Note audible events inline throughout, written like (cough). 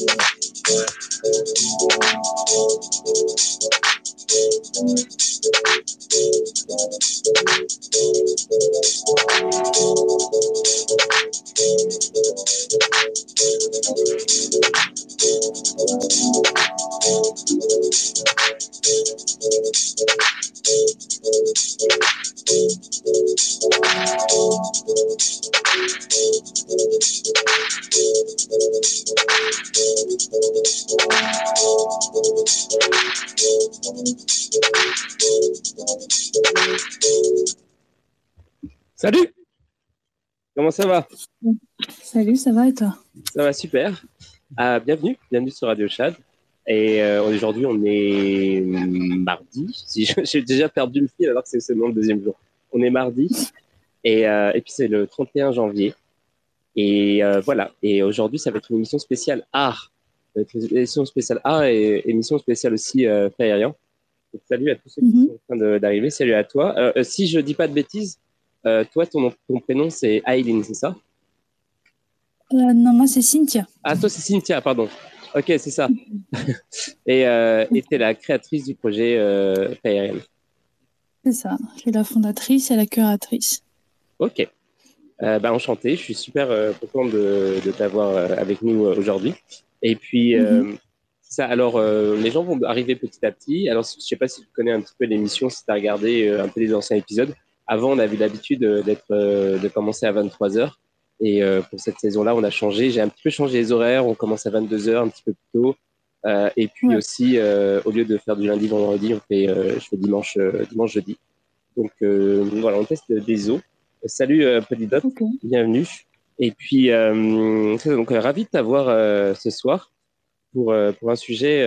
Salut Comment ça va Salut, ça va et toi Ça va super. Euh, bienvenue, bienvenue sur Radio Chad. Et euh, aujourd'hui, on est mardi. Si j'ai déjà perdu le fil alors que c'est seulement le deuxième jour. On est mardi. Et, euh, et puis c'est le 31 janvier. Et euh, voilà. Et aujourd'hui, ça va être une émission spéciale art. Ça va être une émission spéciale art et émission spéciale aussi euh, salut à tous ceux qui Mhm. sont en train d'arriver. Salut à toi. Si je dis pas de bêtises, euh, toi, ton, nom- ton prénom, c'est Aileen, c'est ça Euh, Non, moi c'est Cynthia. Ah, toi, c'est Cynthia, pardon. Ok, c'est ça. (laughs) et euh, tu es la créatrice du projet euh. C'est ça. Je suis la fondatrice et la curatrice. Ok. Bah, enchanté, je suis super content de, de t'avoir avec nous aujourd'hui. Et puis, c'est ça. Alors, euh, les gens vont arriver petit à petit. Alors, je sais pas si tu connais un petit peu l'émission, si tu as regardé euh, un peu les anciens épisodes. Avant, on avait l'habitude euh, d'être, euh, de commencer à 23 heures. Et euh, pour cette saison-là, on a changé. J'ai un petit peu changé les horaires. On commence à 22 heures, un petit peu plus tôt. Euh, et puis Ouais. aussi, euh, au lieu de faire du lundi, vendredi, on fait, euh, je fais dimanche, dimanche, jeudi. Donc voilà, on teste des eaux. Salut Polydot, Ok. bienvenue. Et puis, donc ravi de t'avoir ce soir pour, pour un sujet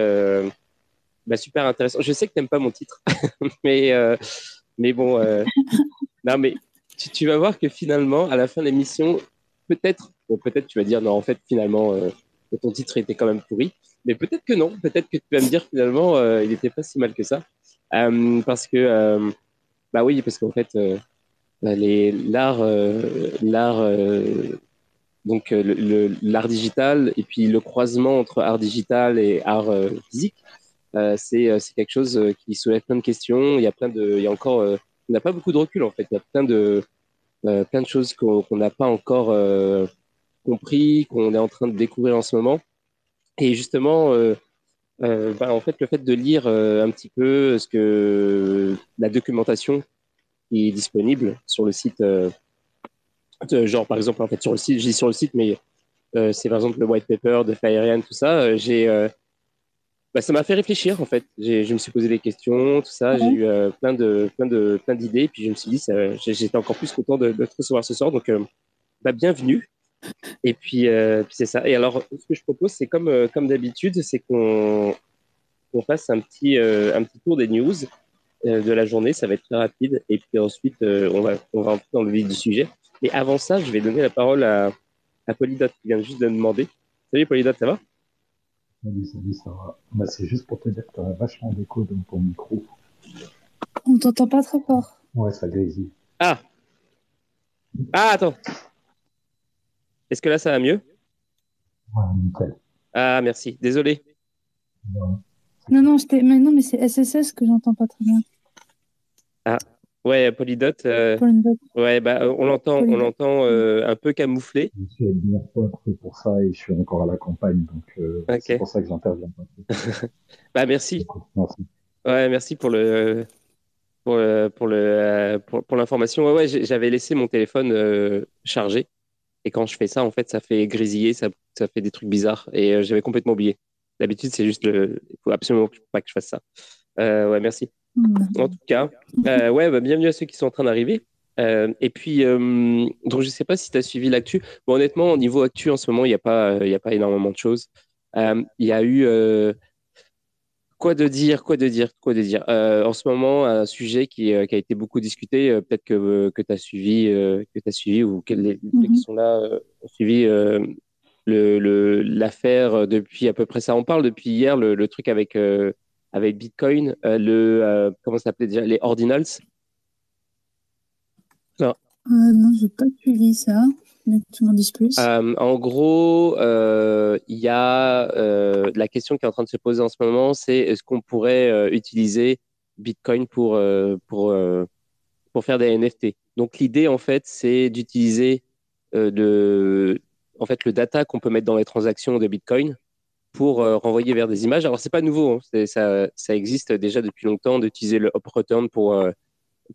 bah, super intéressant. Je sais que t'aimes pas mon titre, (laughs) mais, mais bon, (laughs) non, mais tu, vas voir que finalement, à la fin de l'émission, peut-être, bon, peut-être tu vas dire non, en fait, finalement, euh, ton titre était quand même pourri, mais peut-être que non, peut-être que tu vas me dire finalement, euh, il était pas si mal que ça, Euh, parce que, bah oui, parce qu'en fait, bah, l'art, l'art, donc le- l'art digital et puis le croisement entre art digital et art physique, c'est c'est quelque chose qui soulève plein de questions. Il y a plein de, il y a encore, on n'a pas beaucoup de recul en fait. Il y a plein de, euh, plein de choses qu'on n'a pas encore euh, compris, qu'on est en train de découvrir en ce moment. Et justement, euh, bah, en fait, le fait de lire un petit peu ce que la documentation est disponible sur le site, genre par exemple, en fait, sur le site, je dis sur le site, mais c'est par exemple le white paper de Flyerian, tout ça. j'ai, bah, ça m'a fait réfléchir en fait. J'ai, je me suis posé des questions, tout ça. J'ai Ouais. eu euh, plein de, plein de, plein d'idées. Puis je me suis dit, j'étais encore plus content de, de te recevoir ce soir. Donc, euh, bah, bienvenue. Et puis, euh, puis c'est ça. Et alors, ce que je propose, c'est comme, euh, comme d'habitude, c'est qu'on, qu'on fasse un petit, euh, un petit tour des news euh, de la journée. Ça va être très rapide. Et puis ensuite, euh, on va, on va entrer dans le vif du sujet. Et avant ça, je vais donner la parole à, à Polydot qui vient juste de me demander. Salut Polydot, ça va? Salut, salut, ça va. Bah, c'est juste pour te dire que tu as vachement d'écho dans ton micro. On t'entend pas très fort. Ouais, ça grésille. Ah Ah, attends. Est-ce que là, ça va mieux? Ouais, nickel. Ah, merci. Désolé. Non, non, j'étais- mais non, mais c'est SSS que j'entends pas très bien. Ouais, Polydot, euh, Paul Ndoc. ouais, bah, euh, on l'entend, on l'entend euh, un peu camouflé. Je suis avec c'est pour ça et je suis encore à la campagne, donc euh, c'est pour ça que j'interviens. (laughs) Bah, merci. Merci. Ouais, merci pour le pour le, pour le pour, pour l'information. Ouais, j'avais laissé mon téléphone euh, chargé et quand je fais ça, en fait, ça fait grésiller, ça, ça fait des trucs bizarres et euh, j'avais complètement oublié. D'habitude, c'est juste le, il faut absolument pas que je fasse ça. Euh, ouais, merci. Hmm. En tout cas, euh, ouais, bah, bienvenue à ceux qui sont en train d'arriver. Euh, et puis, euh, donc je sais pas si tu as suivi l'actu. Bon, honnêtement, au niveau actu, en ce moment, il n'y a, pas, y a pas énormément de choses. Il y a eu. quoi de dire Quoi de dire Quoi de dire En ce moment, un sujet qui, qui a été beaucoup discuté, peut-être que, que tu as suivi, que as suivi ou que les, ceux qui sont là ont suivi le- le- l'affaire depuis à peu près ça. On parle depuis hier, le, le truc avec. Euh, avec Bitcoin, euh, le euh, comment ça s'appelait déjà les ordinals? Non, j'ai pas suivi ça. Mais tu m'en plus. Euh, en gros, euh, il y a la question qui est en train de se poser en ce moment, c'est est-ce qu'on pourrait utiliser Bitcoin pour, pour, pour faire des NFT Donc l'idée, en fait, c'est d'utiliser de, en fait, le data qu'on peut mettre dans les transactions de Bitcoin pour renvoyer vers des images. Alors, c'est pas nouveau, hein. ça, ça, existe déjà depuis longtemps d'utiliser le up return pour,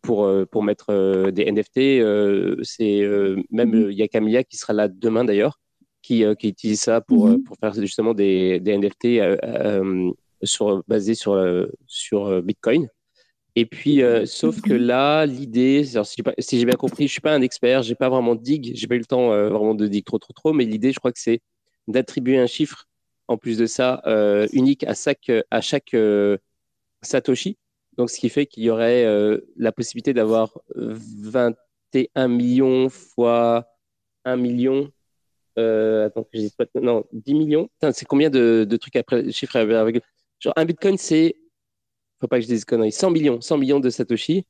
pour, pour mettre des NFT. c'est même mhm. il y a Camilla qui sera là demain d'ailleurs, qui, qui utilise ça pour, mhm. pour faire justement des, des NFT sur, basés sur, sur Bitcoin. Et puis, sauf que là, l'idée, si j'ai bien compris, je suis pas un expert, j'ai pas vraiment de dig, j'ai pas eu le temps vraiment de dig trop, trop, trop, mais l'idée, je crois que c'est d'attribuer un chiffre en plus de ça, euh, unique à chaque, à chaque euh, Satoshi. Donc, ce qui fait qu'il y aurait euh, la possibilité d'avoir 21 millions fois 1 million. attends, que je dise pas. Non, 10 millions. C'est combien de, trucs après, chiffres avec. Genre, un bitcoin, c'est. Faut pas que je dise conneries. 100 millions. 100 millions de Satoshi.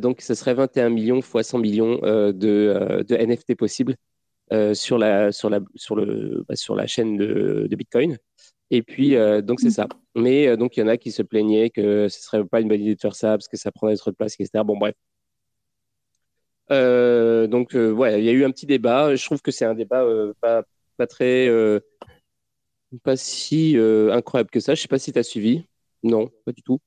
donc, ce serait 21 millions fois 100 millions de, de NFT possibles. Euh, sur, la, sur, la, sur, le, bah, sur la chaîne de, de, Bitcoin. Et puis, euh, donc, c'est ça. Mais euh, donc, il y en a qui se plaignaient que ce serait pas une bonne idée de faire ça parce que ça prendrait trop de place, etc. Bon, bref. donc, ouais, il y a eu un petit débat. Je trouve que c'est un débat pas, pas très. pas si incroyable que ça. Je sais pas si tu as suivi. Non, pas du tout.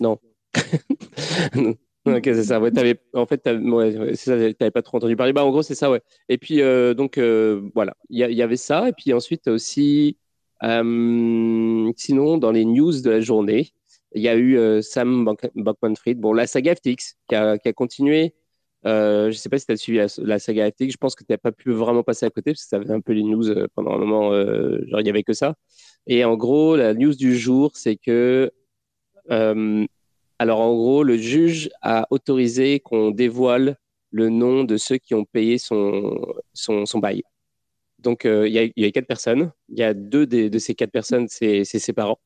Non. (laughs) (laughs) Ok, c'est ça. En fait, ça. T'avais pas trop entendu parler. Bah, en gros, c'est ça, ouais. Et puis, euh, donc, euh, voilà. Il y, avait ça. Et puis ensuite aussi, euh, sinon, dans les news de la journée, il y a eu Sam Bankman-Fried. Bon, la saga FTX qui a, continué. je sais pas si tu as suivi la, saga FTX. Je pense que tu n'as pas pu vraiment passer à côté parce que ça avait un peu les news pendant un moment. genre, il y avait que ça. Et en gros, la news du jour, c'est que alors en gros, le juge a autorisé qu'on dévoile le nom de ceux qui ont payé son, son, son bail. Donc euh, il y, y, a quatre personnes. Il y a deux de, ces quatre personnes, c'est ses parents.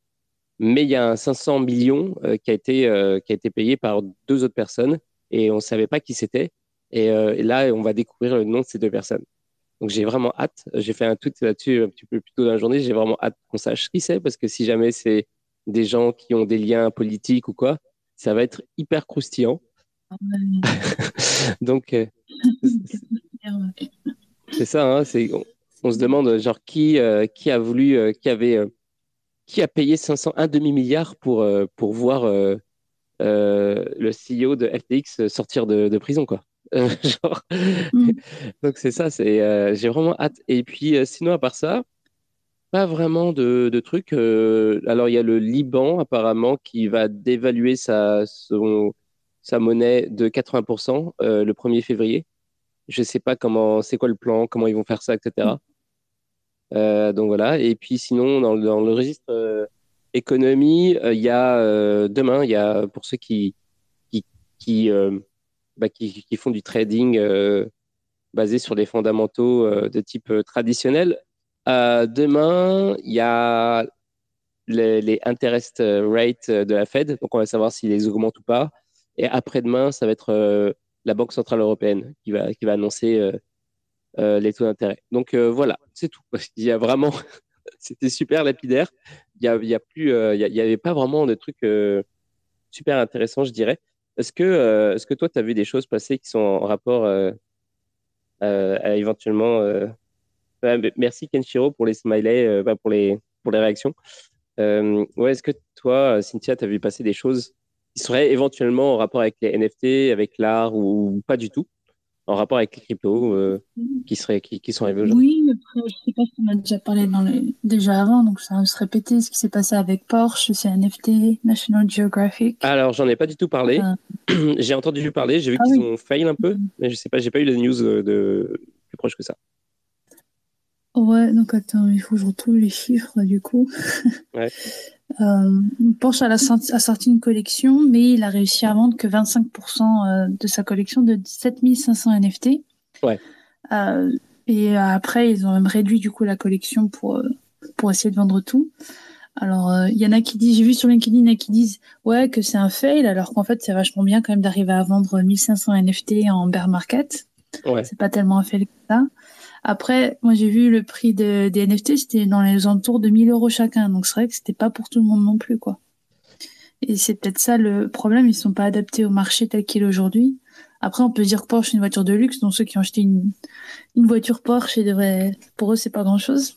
Mais il y a un 500 millions euh, qui, a été, euh, qui a été payé par deux autres personnes et on ne savait pas qui c'était. Et, et, là, on va découvrir le nom de ces deux personnes. Donc j'ai vraiment hâte. J'ai fait un tweet là-dessus un petit peu plus tôt dans la journée. J'ai vraiment hâte qu'on sache qui c'est parce que si jamais c'est des gens qui ont des liens politiques ou quoi, ça va être hyper croustillant. (laughs) Donc, euh, c'est ça, hein, on, se demande genre qui, euh, qui a voulu, euh, qui avait, qui a payé 500, un demi-milliard pour, pour voir le CEO de FTX sortir de, prison, quoi. (laughs) Mm. Donc c'est ça, c'est, j'ai vraiment hâte. Et puis sinon, à part ça, pas vraiment de, de trucs. Euh, alors, il y a le Liban, apparemment, qui va dévaluer sa, sa monnaie de 80% euh, le 1er février. Je ne sais pas comment, c'est quoi le plan, comment ils vont faire ça, etc. Euh, donc voilà. Et puis sinon, dans, dans le registre économie, il y a demain, il y a pour ceux qui, qui, qui, bah, qui, qui, font du trading basé sur des fondamentaux de type traditionnel, euh, demain, il y a les, interest rates de la Fed, donc on va savoir s'ils les augmentent ou pas. Et après-demain, ça va être euh, la Banque Centrale Européenne qui va, annoncer euh, les taux d'intérêt. Donc voilà, c'est tout. (laughs) Il y a vraiment, (laughs) c'était super lapidaire. Il y a, il y a plus, il y, avait pas vraiment de trucs super intéressants, je dirais. Est-ce que, est-ce que toi, tu as vu des choses passer qui sont en rapport à éventuellement merci Kenshiro pour les smileys, euh, pour, les, pour les réactions. Euh, ouais, Est-ce que toi, Cynthia, tu as vu passer des choses qui seraient éventuellement en rapport avec les NFT, avec l'art ou pas du tout en rapport avec les cryptos euh, qui, seraient, qui, qui sont arrivés aujourd'hui? Oui, mais après, je sais pas si on a déjà parlé dans les... déjà avant, donc ça va se répéter ce qui s'est passé avec Porsche, c'est NFT, National Geographic. Alors, j'en ai pas du tout parlé. (clears throat) j'ai entendu parler, j'ai vu ah qu'ils ont failli un peu, mais je sais pas, j'ai pas eu les news de plus proche que ça. Ouais, donc attends, il faut que je retrouve les chiffres du coup. (laughs) Ouais. euh, Porsche a, sorti une collection, mais il a réussi à vendre que 25% euh, de sa collection de 7500 NFT. Ouais. Euh, et après, ils ont même réduit du coup la collection pour, euh, pour essayer de vendre tout. Alors, il y en a qui disent, j'ai vu sur LinkedIn, il y en a qui disent, ouais, que c'est un fail, alors qu'en fait, c'est vachement bien quand même d'arriver à vendre 1500 NFT en bear market. Ouais. C'est pas tellement un fail que ça. Après, moi j'ai vu le prix de, des NFT, c'était dans les entours de 1000 euros chacun. Donc c'est vrai que c'était pas pour tout le monde non plus, quoi. Et c'est peut-être ça le problème, ils sont pas adaptés au marché tel qu'il est aujourd'hui. Après, on peut dire que Porsche est une voiture de luxe, donc ceux qui ont acheté une, voiture Porsche, pour eux, c'est pas grand chose.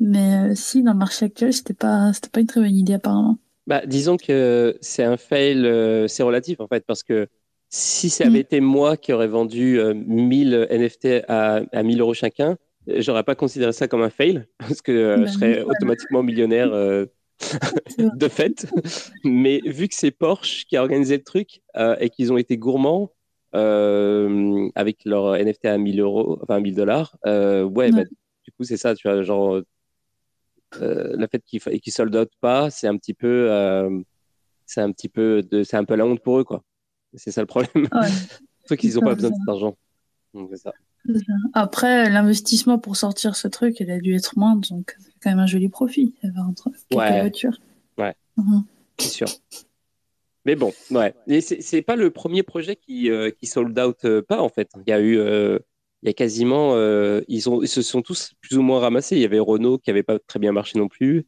Mais euh, si, dans le marché actuel, c'était pas, c'était pas une très bonne idée, apparemment. Bah, disons que c'est un fail, euh, c'est relatif, en fait, parce que si ça avait mm. été moi qui aurais vendu 1000 euh, NFT à, à 1000 euros chacun, j'aurais pas considéré ça comme un fail, (laughs) parce que bah je serais automatiquement millionnaire (laughs) de fait. Mais vu que c'est Porsche qui a organisé le truc et qu'ils ont été gourmands, euh, avec leur NFT à 1000 euros, enfin 1000 dollars. Euh, ouais, bah, du coup, c'est ça, tu vois, genre, euh, le fait qu'ils qu sold out pas, c'est un petit peu, c'est un petit peu c'est un peu la honte pour eux, quoi. C'est ça le problème. Ouais. (laughs) Sauf qu'ils n'ont pas besoin de cet argent. Donc, c'est ça. Après, l'investissement pour sortir ce truc, il a dû être moindre, donc c'est quand même un joli profit. entre quelques ouais. voitures. Ouais, uh-huh. c'est sûr. Mais bon, ouais. Et c'est pas le premier projet qui, euh, qui sold out euh, pas, en fait. Il y a eu, euh, il y a quasiment, ils, ont, ils se sont tous plus ou moins ramassés. Il y avait Renault qui avait pas très bien marché non plus.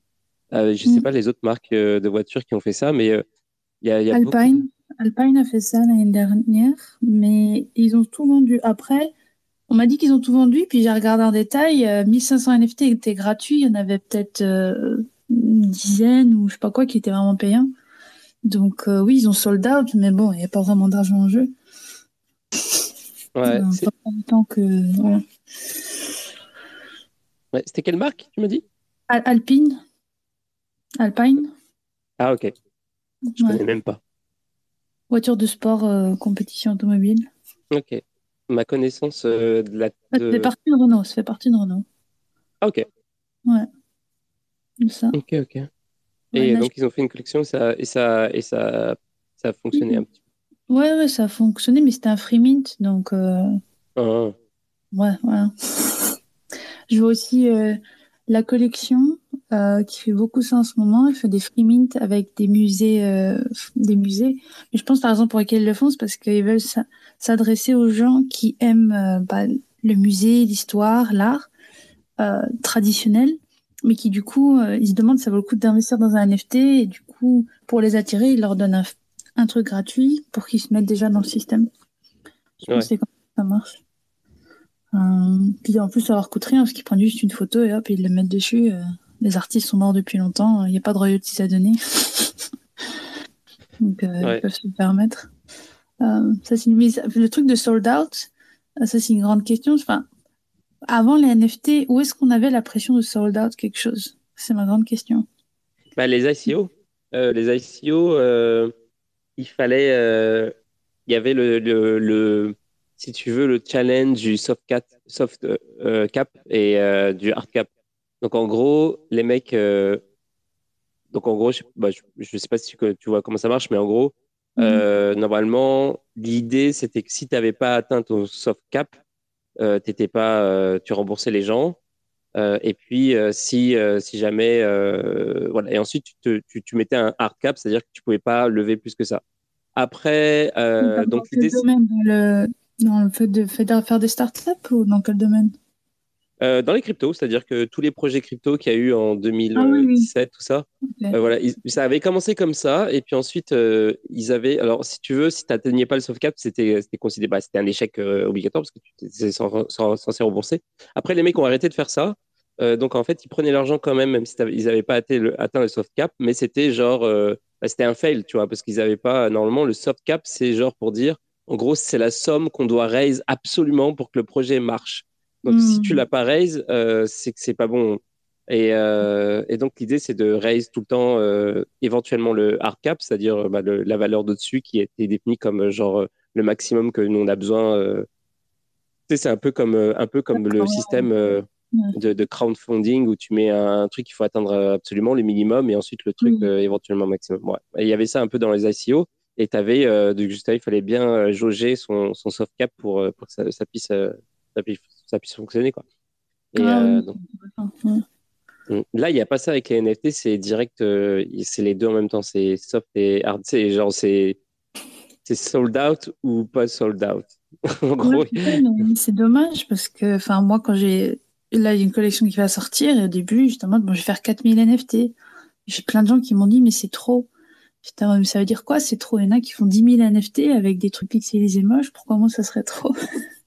je sais mm. pas les autres marques de voitures qui ont fait ça, mais il y a, y a Alpine, Alpine a fait ça l'année dernière, mais ils ont tout vendu. Après, on m'a dit qu'ils ont tout vendu, puis j'ai regardé en détail. 1500 NFT étaient gratuits. Il y en avait peut-être une dizaine ou je sais pas quoi qui étaient vraiment payants. Donc euh, oui, ils ont sold out, mais bon, il n'y a pas vraiment d'argent en jeu. Ouais. Tant que. Ouais, C'était quelle marque, tu m'as dit? Alpine. Alpine. Ah, ok. Je ne connais même pas. Voiture de sport, euh, compétition automobile. Ok. Ma connaissance euh, de la. Ça fait partie de Renault. Ça fait partie de Renault. Ah, ok. Ouais. Ça. Ok, ok. Et donc, ils ont fait une collection et ça, et ça, et ça, ça a fonctionné un petit peu. Ouais, ouais, ça a fonctionné, mais c'était un free mint, donc. Euh... Ah. Ouais, voilà. (laughs) Je vois aussi euh, la collection euh, qui fait beaucoup ça en ce moment. Elle fait des free mint avec des musées, euh, des musées. Mais je pense par exemple pour lesquels ils le font, c'est parce qu'ils veulent s'adresser aux gens qui aiment euh, bah, le musée, l'histoire, l'art traditionnel mais qui du coup, ils se demandent si ça vaut le coup d'investir dans un NFT et du coup, pour les attirer, ils leur donnent un, truc gratuit pour qu'ils se mettent déjà dans le système. Je pense que c'est comme ça marche. Puis en plus, ça leur coûte rien parce qu'ils prennent juste une photo et hop, ils le mettent dessus. Euh, les artistes sont morts depuis longtemps, il n'y a pas de royalties à donner. (laughs) Donc, euh, ils peuvent se le permettre. Euh, ça, c'est Le truc de sold out, ça, c'est une grande question. Enfin, avant les NFT, où est-ce qu'on avait la pression de sold out quelque chose? C'est ma grande question. Bah, les ICO. Euh, les ICO, euh, il fallait. Euh, il y avait le, le, si tu veux, le challenge du soft cap, soft, cap et du hard cap. Donc, en gros, les mecs. donc, en gros, je ne bah, sais pas si tu, tu, vois comment ça marche, mais en gros, mhm. normalement, l'idée, c'était que si tu n'avais pas atteint ton soft cap, euh, t'étais pas, euh, tu remboursais les gens. Euh, et puis, si, si jamais, voilà, et ensuite tu, tu, tu, mettais un hard cap, c'est-à-dire que tu pouvais pas lever plus que ça. Après, donc l'idée. Dans, le, dans le fait de faire des startups ou dans quel domaine? Euh, dans les cryptos, c'est-à-dire que tous les projets crypto qu'il y a eu en 2017, ah tout ça, euh, voilà, ça avait commencé comme ça, et puis ensuite euh, ils avaient, alors si tu veux, si tu n'atteignais pas le soft cap, c'était considéré, bah, c'était un échec obligatoire parce que tu étais censé rembourser. Après, les mecs ont arrêté de faire ça, donc en fait, ils prenaient l'argent quand même, même si ils n'avaient pas atteint le, atteint le, soft cap, mais c'était genre, bah, c'était un fail, tu vois, parce qu'ils n'avaient pas, normalement, le soft cap, c'est genre pour dire, en gros, c'est la somme qu'on doit raise absolument pour que le projet marche. Donc, si tu hmm. l'as pas raise, euh, c'est que c'est pas bon. Et, euh, et donc, l'idée, c'est de raise tout le temps euh, éventuellement le hard cap, c'est-à-dire bah, la valeur d'au-dessus qui a été définie comme genre le maximum que nous on a besoin. Tu sais, c'est un peu comme, un peu comme le système de, de, crowdfunding où tu mets un, truc qu'il faut atteindre absolument, le minimum, et ensuite le truc hmm. éventuellement maximum. Ouais. Et il y avait ça un peu dans les ICO. Et tu avais, de juste il fallait bien jauger son, son soft cap pour, pour que ça, ça puisse, ça puisse ça puisse fonctionner. Quoi. Et, ah euh, mm. Là, il n'y a pas ça avec les NFT, c'est direct, euh, c'est les deux en même temps, c'est soft et hard. C'est genre, c'est sold out ou pas sold out. (laughs) en c'est dommage parce que, enfin, moi, quand j'ai. Là, il y a une collection qui va sortir et au début, justement, bon, je vais faire 4000 NFT. J'ai plein de gens qui m'ont dit, mais c'est trop. Putain, mais ça veut dire quoi? C'est trop? Il y en a qui font 10 000 NFT avec des trucs pixelisés moches. Pourquoi moi, ça serait trop? (laughs)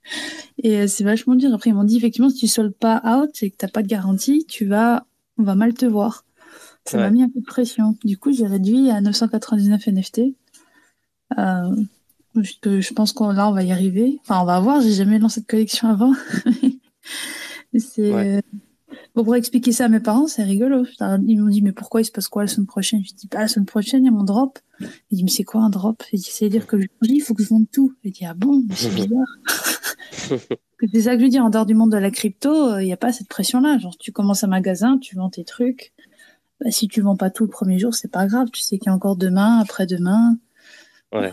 Et euh, c'est vachement dur. Après, ils m'ont dit, effectivement, si tu soldes pas out et que t'as pas de garantie, tu vas, on va mal te voir. Ça m'a mis un peu de pression. Du coup, j'ai réduit à 999 NFT. Euh, je, pense qu'on là, on va y arriver. Enfin, on va voir. J'ai jamais lancé de collection avant. (laughs) c'est euh, pour expliquer ça à mes parents, c'est rigolo. Ils m'ont dit mais pourquoi il se passe quoi la semaine prochaine? Je dis bah la semaine prochaine il y a mon drop. Ils disent mais c'est quoi un drop? Ils disent c'est à dire que je dis il faut que je vende tout. Je dis ah bon? C'est (laughs) bizarre. (laughs) c'est ça que je dis en dehors du monde de la crypto, il n'y a pas cette pression là. Genre tu commences un magasin, tu vends tes trucs. Bah, si tu vends pas tout le premier jour, c'est pas grave. Tu sais qu'il y a encore demain, après-demain. Ouais.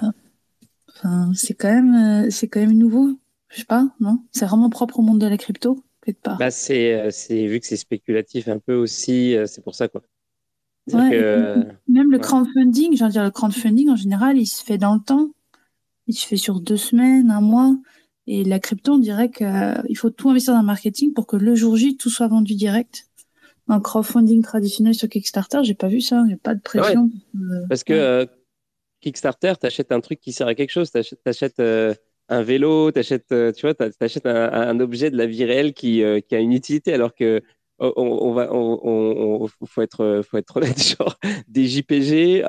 Enfin, c'est quand même, euh, c'est quand même nouveau. Je sais pas, non? C'est vraiment propre au monde de la crypto, quelque part. Bah, c'est, euh, c'est vu que c'est spéculatif un peu aussi, euh, c'est pour ça quoi. même le crowdfunding, j'ai dire le crowdfunding en général, il se fait dans le temps. Il se fait sur deux semaines, un mois. Et la crypto, on dirait qu'il faut tout investir dans le marketing pour que le jour J, tout soit vendu direct un crowdfunding traditionnel sur Kickstarter, j'ai pas vu ça. Il n'y a pas de pression. Parce que euh, Kickstarter, tu achètes un truc qui sert à quelque chose. Tu achètes, euh, un vélo, tu achètes, euh, tu vois, achètes un, objet de la vie réelle qui, qui a une utilité, alors que on, va, on, faut être, faut être honnête, (laughs) genre des JPG,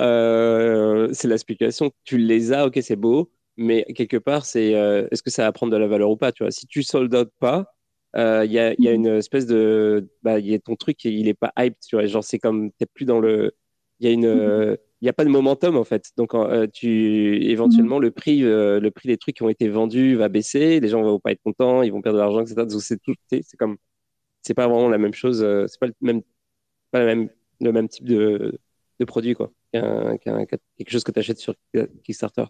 c'est la spéculation. Tu les as, ok, c'est beau, mais quelque part, c'est est-ce que ça va prendre de la valeur ou pas, tu vois? Si tu soldes pas, euh, il y, a, y, a, mhm. une espèce de bah, y a ton truc il est pas hype tu vois? Genre c'est comme t'es plus dans le il y a une mhm. il y a pas de momentum en fait donc euh, tu éventuellement mhm. le prix euh, le prix des trucs qui ont été vendus va baisser les gens vont pas être contents ils vont perdre de l'argent etc donc c'est tout c'est comme c'est pas vraiment la même chose c'est pas le même pas la même le même type de, de produit quoi qu'un, quelque chose que tu achètes sur Kickstarter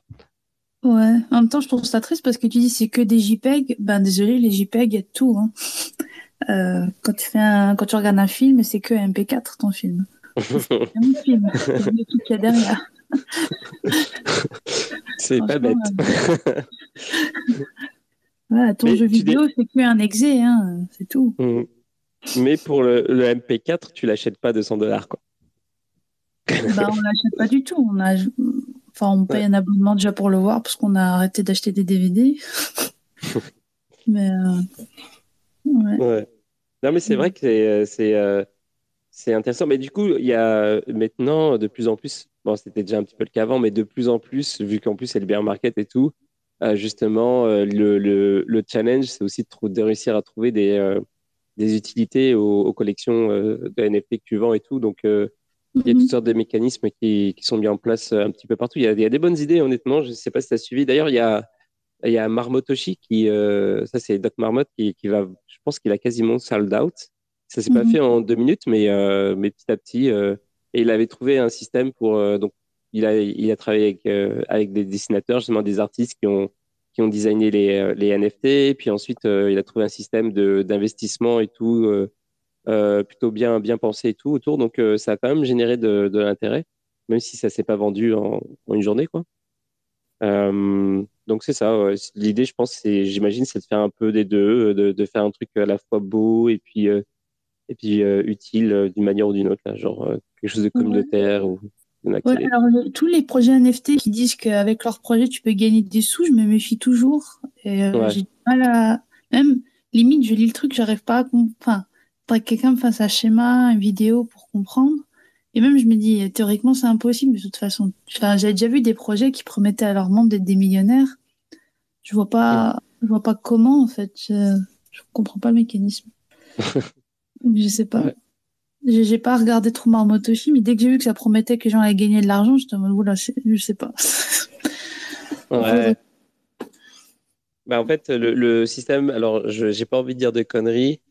Ouais, en même temps, je trouve ça triste parce que tu dis c'est que des JPEG. Ben désolé, les JPEG, il y a tout. Hein. Euh, quand tu fais un, quand tu regardes un film, c'est que MP4 ton film. (laughs) C'est un film, c'est truc qu'il y a derrière. (laughs) c'est pas bête. ouais, ton jeu vidéo, c'est que un exé, hein, c'est tout. Mmh. Mais pour le, le MP4, tu l'achètes pas 200 dollars, quoi. bah, on l'achète pas du tout. On a, Enfin, on paye un abonnement déjà pour le voir parce qu'on a arrêté d'acheter des DVD. (laughs) mais euh, ouais. Non, mais c'est vrai que c'est euh, c'est intéressant. Mais du coup, il y a maintenant de plus en plus, bon, c'était déjà un petit peu le cas avant, mais de plus en plus, vu qu'en plus c'est le bear market et tout, euh, justement, le, le, le, challenge, c'est aussi de, de, réussir à trouver des, des utilités aux, aux collections de NFT que tu vends et tout. Donc, il y a toutes mhm. sortes de mécanismes qui, qui, sont mis en place euh, un petit peu partout. Il y a, il y a des bonnes idées, honnêtement. Je ne sais pas si tu as suivi. D'ailleurs, il y a, il y a Marmotoshi qui, euh, ça c'est Doc Marmotte qui, qui, va, je pense qu'il a quasiment sold out. Ça s'est pas mhm. fait en deux minutes, mais, euh, mais petit à petit. Euh, et il avait trouvé un système pour, donc, il a, il a travaillé avec, avec des dessinateurs, justement des artistes qui ont, qui ont designé les, les NFT. Puis ensuite, il a trouvé un système d'investissement et tout plutôt bien, bien pensé et tout autour. Donc, euh, ça a quand même généré de, de l'intérêt, même si ça s'est pas vendu en, en, une journée, quoi. Euh, donc c'est ça. L'idée, je pense, c'est, j'imagine, c'est de faire un peu des deux, de, de, faire un truc à la fois beau et puis et puis utile d'une manière ou d'une autre, là, genre quelque chose de communautaire ou Ouais, alors tous les projets NFT qui disent qu'avec leur projet tu peux gagner des sous, je me méfie toujours. Et j'ai du mal à même limite je lis le truc, j'arrive pas à enfin que quelqu'un me fasse un schéma, une vidéo pour comprendre. Et même, je me dis, théoriquement, c'est impossible, de toute façon. Enfin, j'avais déjà vu des projets qui promettaient à leur monde d'être des millionnaires. Je vois pas, je vois pas comment, en fait. Je, je comprends pas le mécanisme. (laughs) je sais pas. J'ai pas regardé trop Marmotoshi, mais dès que j'ai vu que ça promettait que les gens allaient gagner de l'argent, j'étais en mode, je sais pas. (laughs) ouais. Bah, en fait, le, le système, alors, je j'ai pas envie de dire de conneries,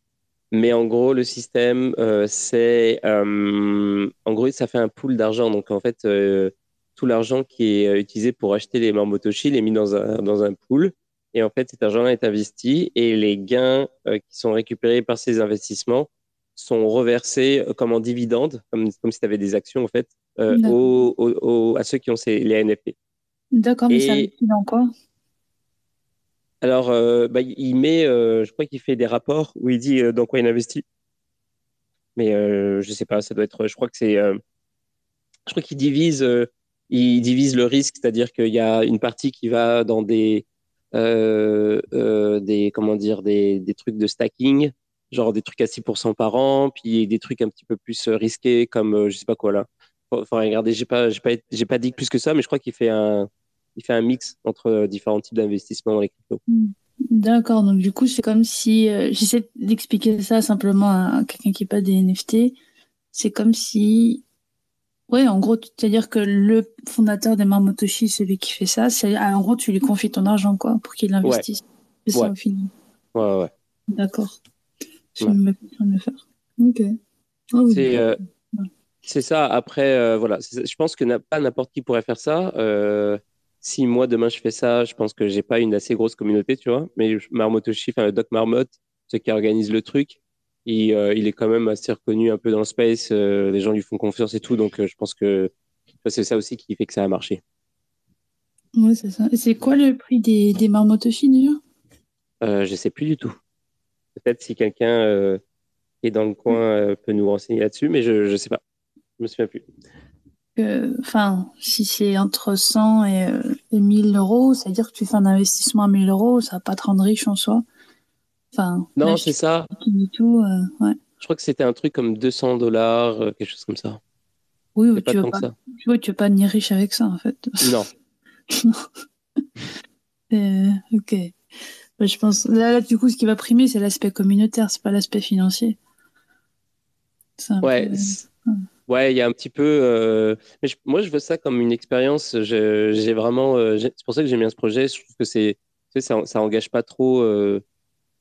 mais en gros, le système, euh, c'est. Euh, en gros, ça fait un pool d'argent. Donc, en fait, euh, tout l'argent qui est utilisé pour acheter les Marmotoshi, il est mis dans un, dans un pool. Et en fait, cet argent-là est investi et les gains qui sont récupérés par ces investissements sont reversés comme en dividendes, comme, comme si tu avais des actions, en fait, aux, aux, à ceux qui ont ces, les NFT. D'accord, mais ça liquide encore Alors, bah, il met, je crois qu'il fait des rapports où il dit dans quoi il investit. Mais je sais pas, ça doit être, je crois que c'est, je crois qu'il divise, il divise le risque, c'est-à-dire qu'il y a une partie qui va dans des, des comment dire, des, des trucs de stacking, genre des trucs à 6% par an, puis des trucs un petit peu plus risqués comme, je sais pas quoi là. Enfin, regardez, j'ai pas, pas, pas dit plus que ça, mais je crois qu'il fait un, il fait un mix entre euh, différents types d'investissements dans les cryptos. Hmm. D'accord, donc du coup, c'est comme si, euh, j'essaie d'expliquer ça simplement à, quelqu'un qui n'est pas des NFT, c'est comme si, ouais, en gros, c'est-à-dire que le fondateur des Marmotoshi, celui qui fait ça, c'est, ah, en gros, tu lui confies ton argent, quoi, pour qu'il investisse. C'est ça, au final. Ouais, ouais. D'accord. Je vais me faire. Ok. Oh, c'est, euh, c'est ça. Après, voilà, je pense que pas n'importe qui pourrait faire ça si moi demain je fais ça, je pense que j'ai pas une assez grosse communauté, tu vois. Mais Marmotoshi, enfin le Doc Marmotte, ceux qui organise le truc, il, euh, il, est quand même assez reconnu un peu dans le space. Euh, les gens lui font confiance et tout, donc euh, je pense que c'est ça aussi qui fait que ça a marché. Oui, c'est ça. Et c'est quoi le prix des, des Marmotoshi déjà? Euh, Je sais plus du tout. Peut-être si quelqu'un qui est dans le coin peut nous renseigner là-dessus, mais je ne sais pas. Je me souviens plus enfin, si c'est entre 100 et, 1000 euh, euros, c'est-à-dire que tu fais un investissement à 1000 euros, ça va pas te rendre riche en soi. Enfin, non, c'est ça. tout, euh, ouais. Je crois que c'était un truc comme 200 dollars, euh, quelque chose comme ça. Oui, tu veux pas, tu veux, tu veux pas devenir riche avec ça, en fait. Non. (laughs) ok. Bah, je pense, là, du coup, ce qui va primer, c'est l'aspect communautaire, c'est pas l'aspect financier. Ouais. Ouais, il y a un petit peu. Euh, mais moi, je veux ça comme une expérience. J'ai vraiment. Euh, c'est pour ça que j'aime bien ce projet. Je trouve que c'est, ça, ça engage pas trop euh,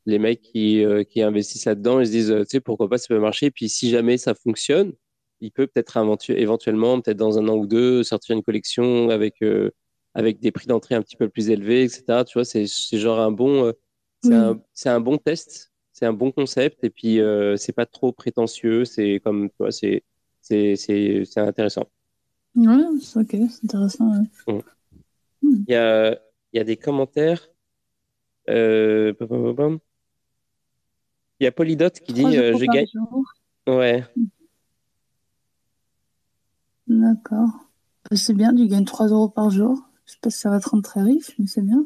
les mecs qui, qui investissent là-dedans. Ils se disent, tu sais, pourquoi pas, ça peut marcher. Puis si jamais ça fonctionne, il peut peut-être éventuellement, peut-être dans un an ou deux, sortir une collection avec avec des prix d'entrée un petit peu plus élevés, etc. Tu vois, c'est genre un bon. C'est un, un, bon test. C'est un bon concept. Et puis, c'est pas trop prétentieux. C'est comme, tu vois, c'est c'est intéressant. Ouais, c'est ok, c'est intéressant. Mm. Il, y a, il y a des commentaires. Euh, il y a Polydot qui dit euh, Je gagne. Ouais. D'accord. Bah, c'est bien, tu gagnes 3 euros par jour. Je sais pas si ça va te rendre très riche, mais c'est bien.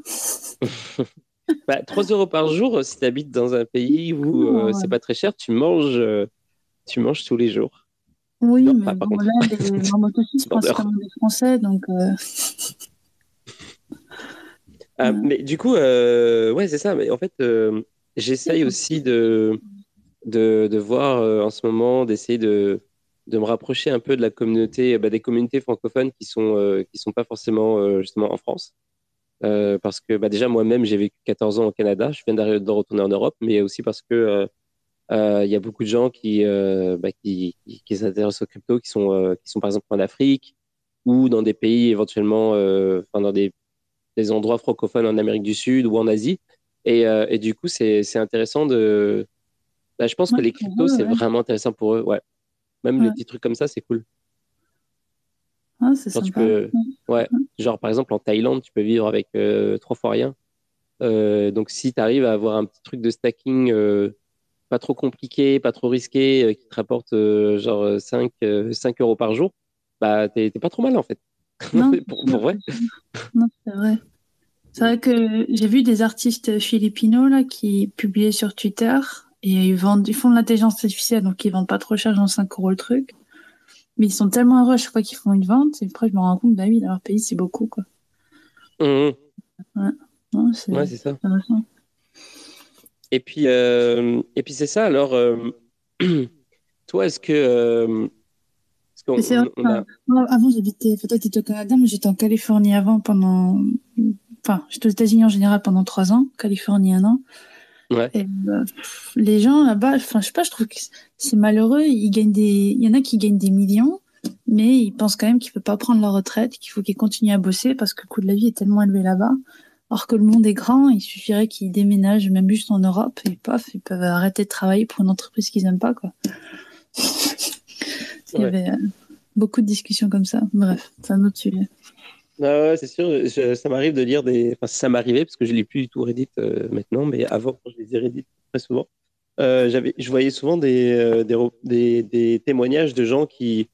(laughs) bah, 3 euros par jour, si tu habites dans un pays où euh, c'est pas très cher, tu manges, tu manges tous les jours. Oui, mais bon, là, les marmottes c'est principalement des Français, donc. Euh... Ah, mais du coup, euh, ouais, c'est ça. Mais en fait, euh, j'essaye aussi de, de, de voir euh, en ce moment, d'essayer de, de me rapprocher un peu de la communauté, bah, des communautés francophones qui sont qui sont pas forcément justement en France. parce que bah, déjà moi-même j'ai vécu 14 ans au Canada, je viens de retourner en Europe, mais aussi parce que il y a beaucoup de gens qui, euh, bah, qui, qui, s'intéressent aux crypto, qui sont, euh, qui sont par exemple en Afrique ou dans des pays éventuellement, enfin dans des, des endroits francophones en Amérique du Sud ou en Asie. Et, et du coup, c'est intéressant de. Bah, je pense que les cryptos, c'est vraiment intéressant pour eux. Ouais. Même les petits trucs comme ça, c'est cool. Ah, c'est sympa. Tu peux... ouais. Genre, par exemple, en Thaïlande, tu peux vivre avec trois fois rien. donc, si tu arrives à avoir un petit truc de stacking pas trop compliqué, pas trop risqué, euh, qui te rapporte euh, genre 5, euh, 5 euros par jour, bah t'es pas trop mal en fait. Non, (laughs) pour, vrai. (laughs) Non, c'est vrai. C'est vrai que j'ai vu des artistes philippinos là qui publiaient sur Twitter et ils vendent, ils font de l'intelligence artificielle, donc ils vendent pas trop cher, genre 5 euros le truc. Mais ils sont tellement heureux chaque fois qu'ils font une vente, et après je me rends compte, bah oui, dans leur pays c'est beaucoup quoi. Mmh. Ouais, c'est ça. Et puis, euh, et puis c'est ça. Alors, euh, (clears throat) toi, est-ce que. Euh, avant, j'habitais. Toi, tu étais au Canada, mais j'étais en Californie avant pendant. Enfin, j'étais aux États-Unis en général pendant trois ans, Californie un an. Ouais. Et, les gens là-bas, enfin, je sais pas, je trouve que c'est malheureux. Ils gagnent des. Il y en a qui gagnent des millions, mais ils pensent quand même qu'ils ne peuvent pas prendre leur retraite, qu'il faut qu'ils continuent à bosser parce que le coût de la vie est tellement élevé là-bas. Alors que le monde est grand, il suffirait qu'ils déménagent même juste en Europe et paf, ils peuvent arrêter de travailler pour une entreprise qu'ils n'aiment pas, quoi. (laughs) il y avait euh, beaucoup de discussions comme ça. Bref, c'est un autre sujet. Ah ouais, c'est sûr, ça m'arrive de lire des. Enfin, ça m'arrivait parce que je ne lis plus du tout Reddit euh, maintenant, mais avant, quand je lisais Reddit très souvent, euh, j'avais, je voyais souvent des, des, des, témoignages de gens qui.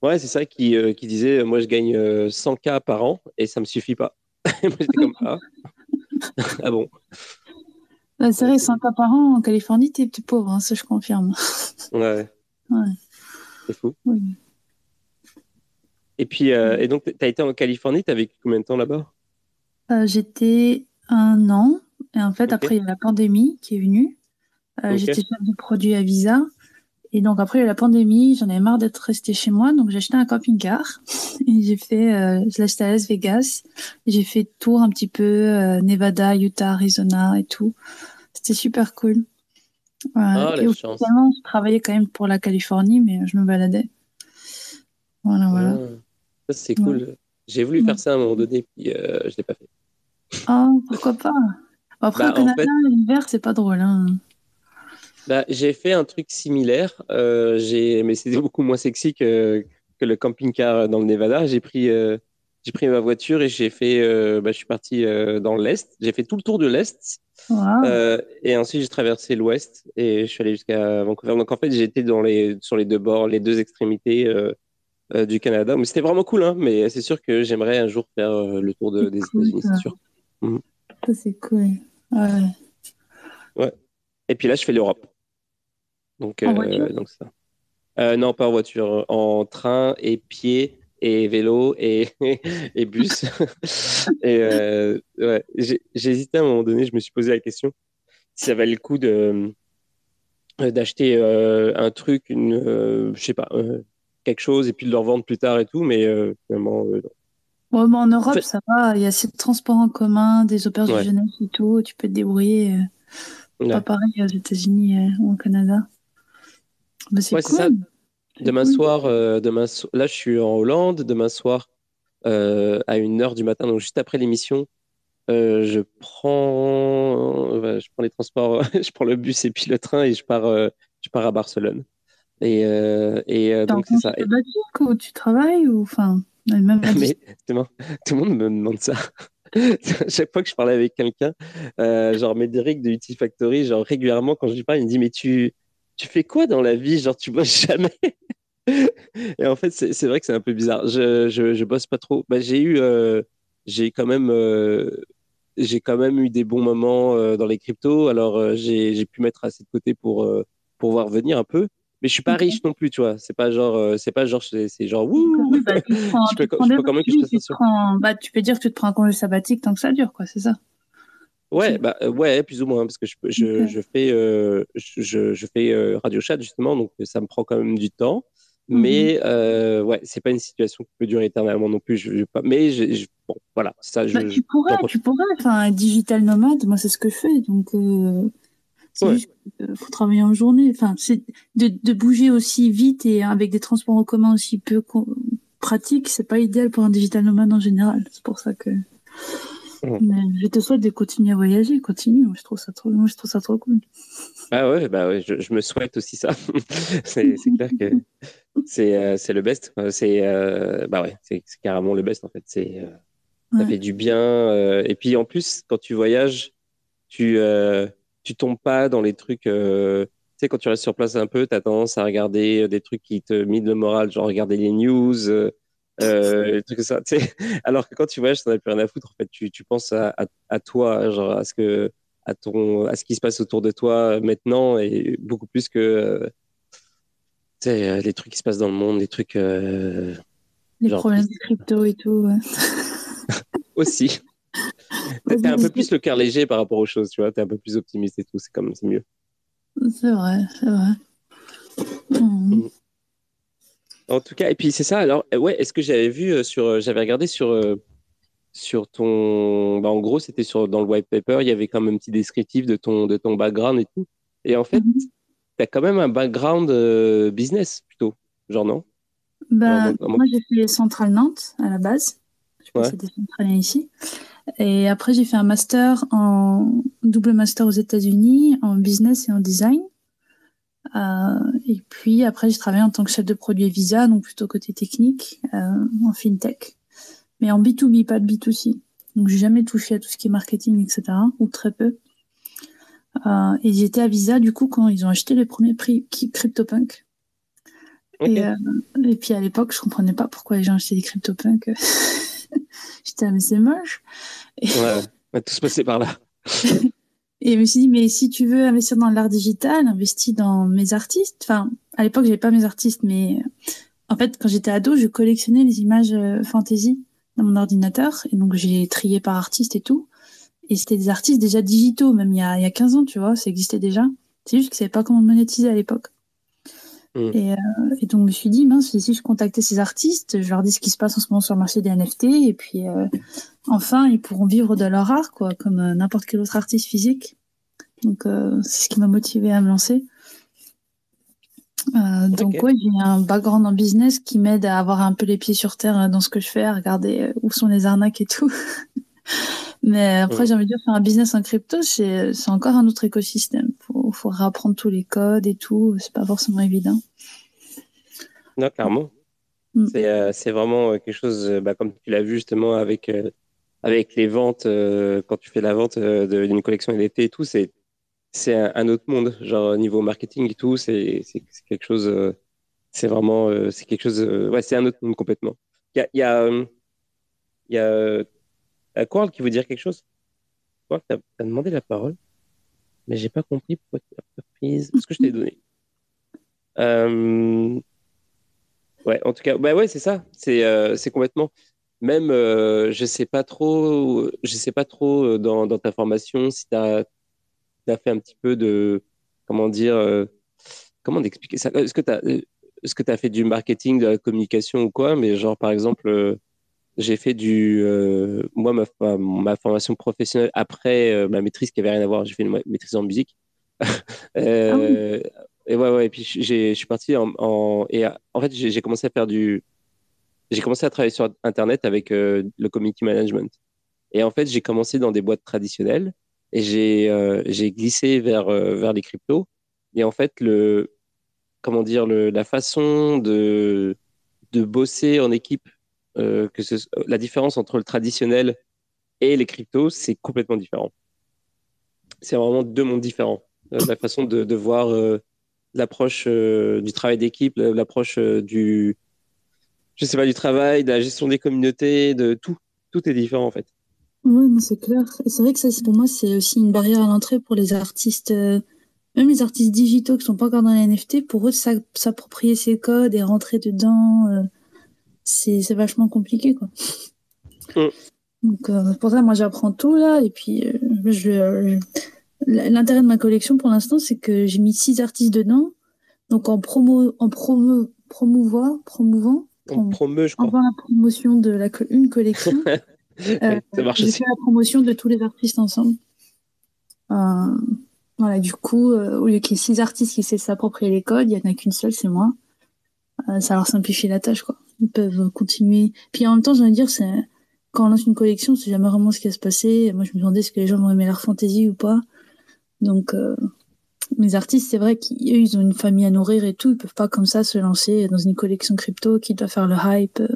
Ouais, c'est ça, qui, qui disaient Moi, je gagne 100K par an et ça ne me suffit pas. (laughs) j'étais comme Ah. (laughs) ah bon C'est vrai, 100K par an en Californie, t'es pauvre, hein, ça je confirme. (laughs) Ouais. ouais. C'est fou. Oui. Et puis, euh, et donc, tu as été en Californie, tu as vécu combien de temps là-bas? Euh, J'étais un an. Et en fait, après, il y a la pandémie qui est venue. Euh, j'étais chef de produit à Visa. Et donc, après, il y a la pandémie, j'en avais marre d'être restée chez moi. Donc, j'ai acheté un camping-car. (laughs) Et j'ai fait, je l'ai acheté à Las Vegas. J'ai fait tour un petit peu Nevada, Utah, Arizona et tout. C'était super cool. Ah, et chance. je travaillais quand même pour la Californie, mais je me baladais. Voilà, voilà. Ah c'est cool. J'ai voulu faire ça à un moment donné, puis euh, je ne l'ai pas fait. Ah, pourquoi pas? Après, bah, au Canada, l'hiver, c'est pas drôle. Hein. Bah, j'ai fait un truc similaire, euh, mais c'était beaucoup moins sexy que, que le camping-car dans le Nevada. J'ai pris, euh, j'ai pris ma voiture et j'ai fait, bah, je suis parti dans l'Est. J'ai fait tout le tour de l'Est. et ensuite, j'ai traversé l'Ouest et je suis allé jusqu'à Vancouver. Donc, en fait, dans les, sur les deux bords, les deux extrémités euh, du Canada. Mais c'était vraiment cool, hein, mais c'est sûr que j'aimerais un jour faire euh, le tour des États-Unis, c'est sûr. Ça, c'est cool. Ouais. ouais. Et puis là, je fais l'Europe. Donc, euh, donc ça. non, pas en voiture, en train et pied et vélo et, (laughs) et bus. (laughs) et ouais, j'ai hésité à un moment donné, je me suis posé la question si ça valait le coup de d'acheter un truc, une, je sais pas, quelque chose et puis de le revendre plus tard et tout, mais euh, finalement. Euh, en Europe, ça va. Il y a assez de transports en commun, des opérations de jeunesse et tout. Tu peux te débrouiller. Euh, pas pareil aux États-Unis ou au Canada. C'est cool. Ça. Demain soir, demain là, je suis en Hollande. Demain soir, à 1h du matin, donc juste après l'émission, je prends, je prends les transports, (laughs) je prends le bus et puis le train et je pars, je pars à Barcelone. Et, euh, et euh, donc, c'est ça. sabbatique ou tu travailles ou enfin même (laughs) Mais (laughs) tout le monde me demande ça. Chaque fois que je parlais avec quelqu'un, euh, genre Médéric de Uti Factory, genre régulièrement quand je lui parle, il me dit mais tu tu fais quoi dans la vie? Genre tu bosses (laughs) jamais? Et en fait c'est vrai que c'est un peu bizarre. Je, je, je bosse pas trop. Bah, j'ai eu euh, j'ai quand même euh, j'ai quand même eu des bons moments euh, dans les cryptos. Alors j'ai pu mettre assez de côté pour pour voir venir un peu mais je suis pas riche non plus, tu vois. C'est pas genre, c'est pas genre, c'est genre, wouh. Bah, tu (laughs) peux, quand même que je tu, bah, tu peux dire que tu te prends un congé sabbatique tant que ça dure, quoi, c'est ça. Ouais, bah, euh, ouais, plus ou moins, parce que je, je, je fais, euh, je, je, fais Radio Chat, justement, donc ça me prend quand même du temps. Mais euh, ouais, c'est pas une situation qui peut durer éternellement non plus. Je, pas, mais je, bon, voilà, ça. Je, bah, tu pourrais, tu pourrais. Enfin, digital nomade, moi c'est ce que je fais, donc juste faut travailler en journée. Enfin, c'est de, de, bouger aussi vite et avec des transports en commun aussi peu pratiques, c'est pas idéal pour un digital nomade en général. C'est pour ça que. Je te souhaite de continuer à voyager, continue. Moi, je trouve ça trop, moi, je trouve ça trop cool. Ah ouais, bah ouais, je, je me souhaite aussi ça. (laughs) c'est clair que c'est euh, le best. C'est euh, bah ouais, c'est carrément le best en fait. C'est euh, ça fait du bien. et puis en plus, quand tu voyages, tu tu tombes pas dans les trucs. Euh, tu sais, quand tu restes sur place un peu, tu as tendance à regarder euh, des trucs qui te mident le moral, genre regarder les news, euh, euh trucs ça. (laughs) Alors que quand tu voyages, tu n'as plus rien à foutre. En fait, tu, tu penses à, à, toi, genre à ce que à ton à ce qui se passe autour de toi maintenant et beaucoup plus que tu sais, les trucs qui se passent dans le monde, les trucs. les problèmes de crypto et tout. Ouais. (laughs) Aussi. (laughs) T'es un peu plus le cœur léger par rapport aux choses, tu vois. T'es un peu plus optimiste et tout. C'est comme, c'est mieux. C'est vrai, c'est vrai. Mm. En tout cas, et puis c'est ça. Alors, euh, ouais, est-ce que j'avais vu euh, sur, euh, j'avais regardé sur, sur ton, bah, en gros, c'était sur dans le white paper, il y avait quand même un petit descriptif de ton, de ton background et tout. Et en fait, mm-hmm. tu as quand même un background business plutôt, genre non? Bah, Moi, j'ai fait Centrale Nantes à la base. Je que c'était Centrale ici. Et après, j'ai fait un master en double master aux États-Unis en business et en design. Euh, et puis après, j'ai travaillé en tant que chef de produit Visa, donc plutôt côté technique, euh, en fintech. mais en B2B, pas de B2C. Donc, j'ai jamais touché à tout ce qui est marketing, etc., ou très peu. Euh, et j'étais à Visa, du coup, quand ils ont acheté le premier prix CryptoPunk. Et, euh, et, puis à l'époque, je comprenais pas pourquoi les gens achetaient des CryptoPunk. (laughs) J'étais ah, mais c'est moche. Ouais, on va tous passer par là. (laughs) et je me suis dit, mais si tu veux investir dans l'art digital, investis dans mes artistes. Enfin, à l'époque, j'avais pas mes artistes, mais en fait, quand j'étais ado, je collectionnais les images euh, fantasy dans mon ordinateur. Et donc, j'ai trié par artiste et tout. Et c'était des artistes déjà digitaux, même il y a, il y a 15 ans, tu vois, ça existait déjà. C'est juste que je savais pas comment monétiser à l'époque. Mm. Et, euh, et, donc, je me suis dit, mince, si je contactais ces artistes, je leur dis ce qui se passe en ce moment sur le marché des NFT, et puis euh, enfin, ils pourront vivre de leur art, quoi, comme euh, n'importe quel autre artiste physique. Donc, c'est ce qui m'a motivé à me lancer. donc, ouais, j'ai un background en business qui m'aide à avoir un peu les pieds sur terre dans ce que je fais, à regarder où sont les arnaques et tout. (laughs) Mais après, j'ai envie de dire, faire un business en crypto, c'est, c'est encore un autre écosystème. Faut, faut réapprendre tous les codes et tout. C'est pas forcément évident. Non, clairement. Mm. C'est, euh, c'est vraiment euh, quelque chose, euh, bah, comme tu l'as vu justement avec, avec les ventes, quand tu fais la vente d'une collection NFT et tout, c'est, c'est un, autre monde. Genre, niveau marketing et tout, c'est, c'est, quelque chose, c'est vraiment, c'est quelque chose, ouais, c'est un autre monde complètement. Il y a, il y a, il y a Coral qui veut dire quelque chose? Coral, tu as, demandé la parole, mais j'ai pas compris pourquoi tu l'as prise. Ce que je t'ai donné. (laughs) Euh... Ouais, en tout cas, bah ouais, c'est ça. C'est euh, complètement. Même, euh, je sais pas trop, je sais pas trop euh, dans, dans ta formation si tu as, as, fait un petit peu de, comment dire, euh, comment d'expliquer ça? Est-ce que tu as, tu as fait du marketing, de la communication ou quoi? Mais genre, par exemple, j'ai fait du. Euh, moi, ma, ma, formation professionnelle après euh, ma maîtrise qui avait rien à voir, j'ai fait une maîtrise en musique. (laughs) euh, ah Et ouais, ouais. Et puis, je suis parti en. en et en fait, j'ai commencé à faire du. J'ai commencé à travailler sur Internet avec euh, le community management. Et en fait, j'ai commencé dans des boîtes traditionnelles et j'ai glissé vers, vers les cryptos. Et en fait, le. Comment dire, le, la façon de, de bosser en équipe euh, que la différence entre le traditionnel et les cryptos, c'est complètement différent. C'est vraiment deux mondes différents. Euh, la façon de, voir euh, l'approche du travail d'équipe, l'approche du, je sais pas, du travail, de la gestion des communautés, de tout. Tout est différent en fait. Oui, c'est clair. C'est vrai que ça, pour moi, c'est aussi une barrière à l'entrée pour les artistes, même les artistes digitaux qui sont pas encore dans les NFT, pour eux, s'approprier ces codes et rentrer dedans c'est vachement compliqué quoi. Mm. Donc euh, pour ça moi j'apprends tout là et puis euh, je, l'intérêt de ma collection pour l'instant c'est que j'ai mis six artistes dedans donc en promo en promo promouvoir promouvant en promeut je crois. la promotion de la une collection (laughs) euh, j'ai fait la promotion de tous les artistes ensemble voilà du coup au lieu qu'il y ait six artistes qui essaient de s'approprier les codes il y en a qu'une seule c'est moi ça leur simplifie la tâche quoi ils peuvent continuer. Puis en même temps, j'ai envie de dire, c'est quand on lance une collection, c'est jamais vraiment ce qui va se passer. Moi, je me demandais est-ce que les gens vont aimer leur fantaisie ou pas. Donc, euh, les artistes, c'est vrai qu'eux, ils ont une famille à nourrir et tout. Ils peuvent pas comme ça se lancer dans une collection crypto qui doit faire le hype, euh,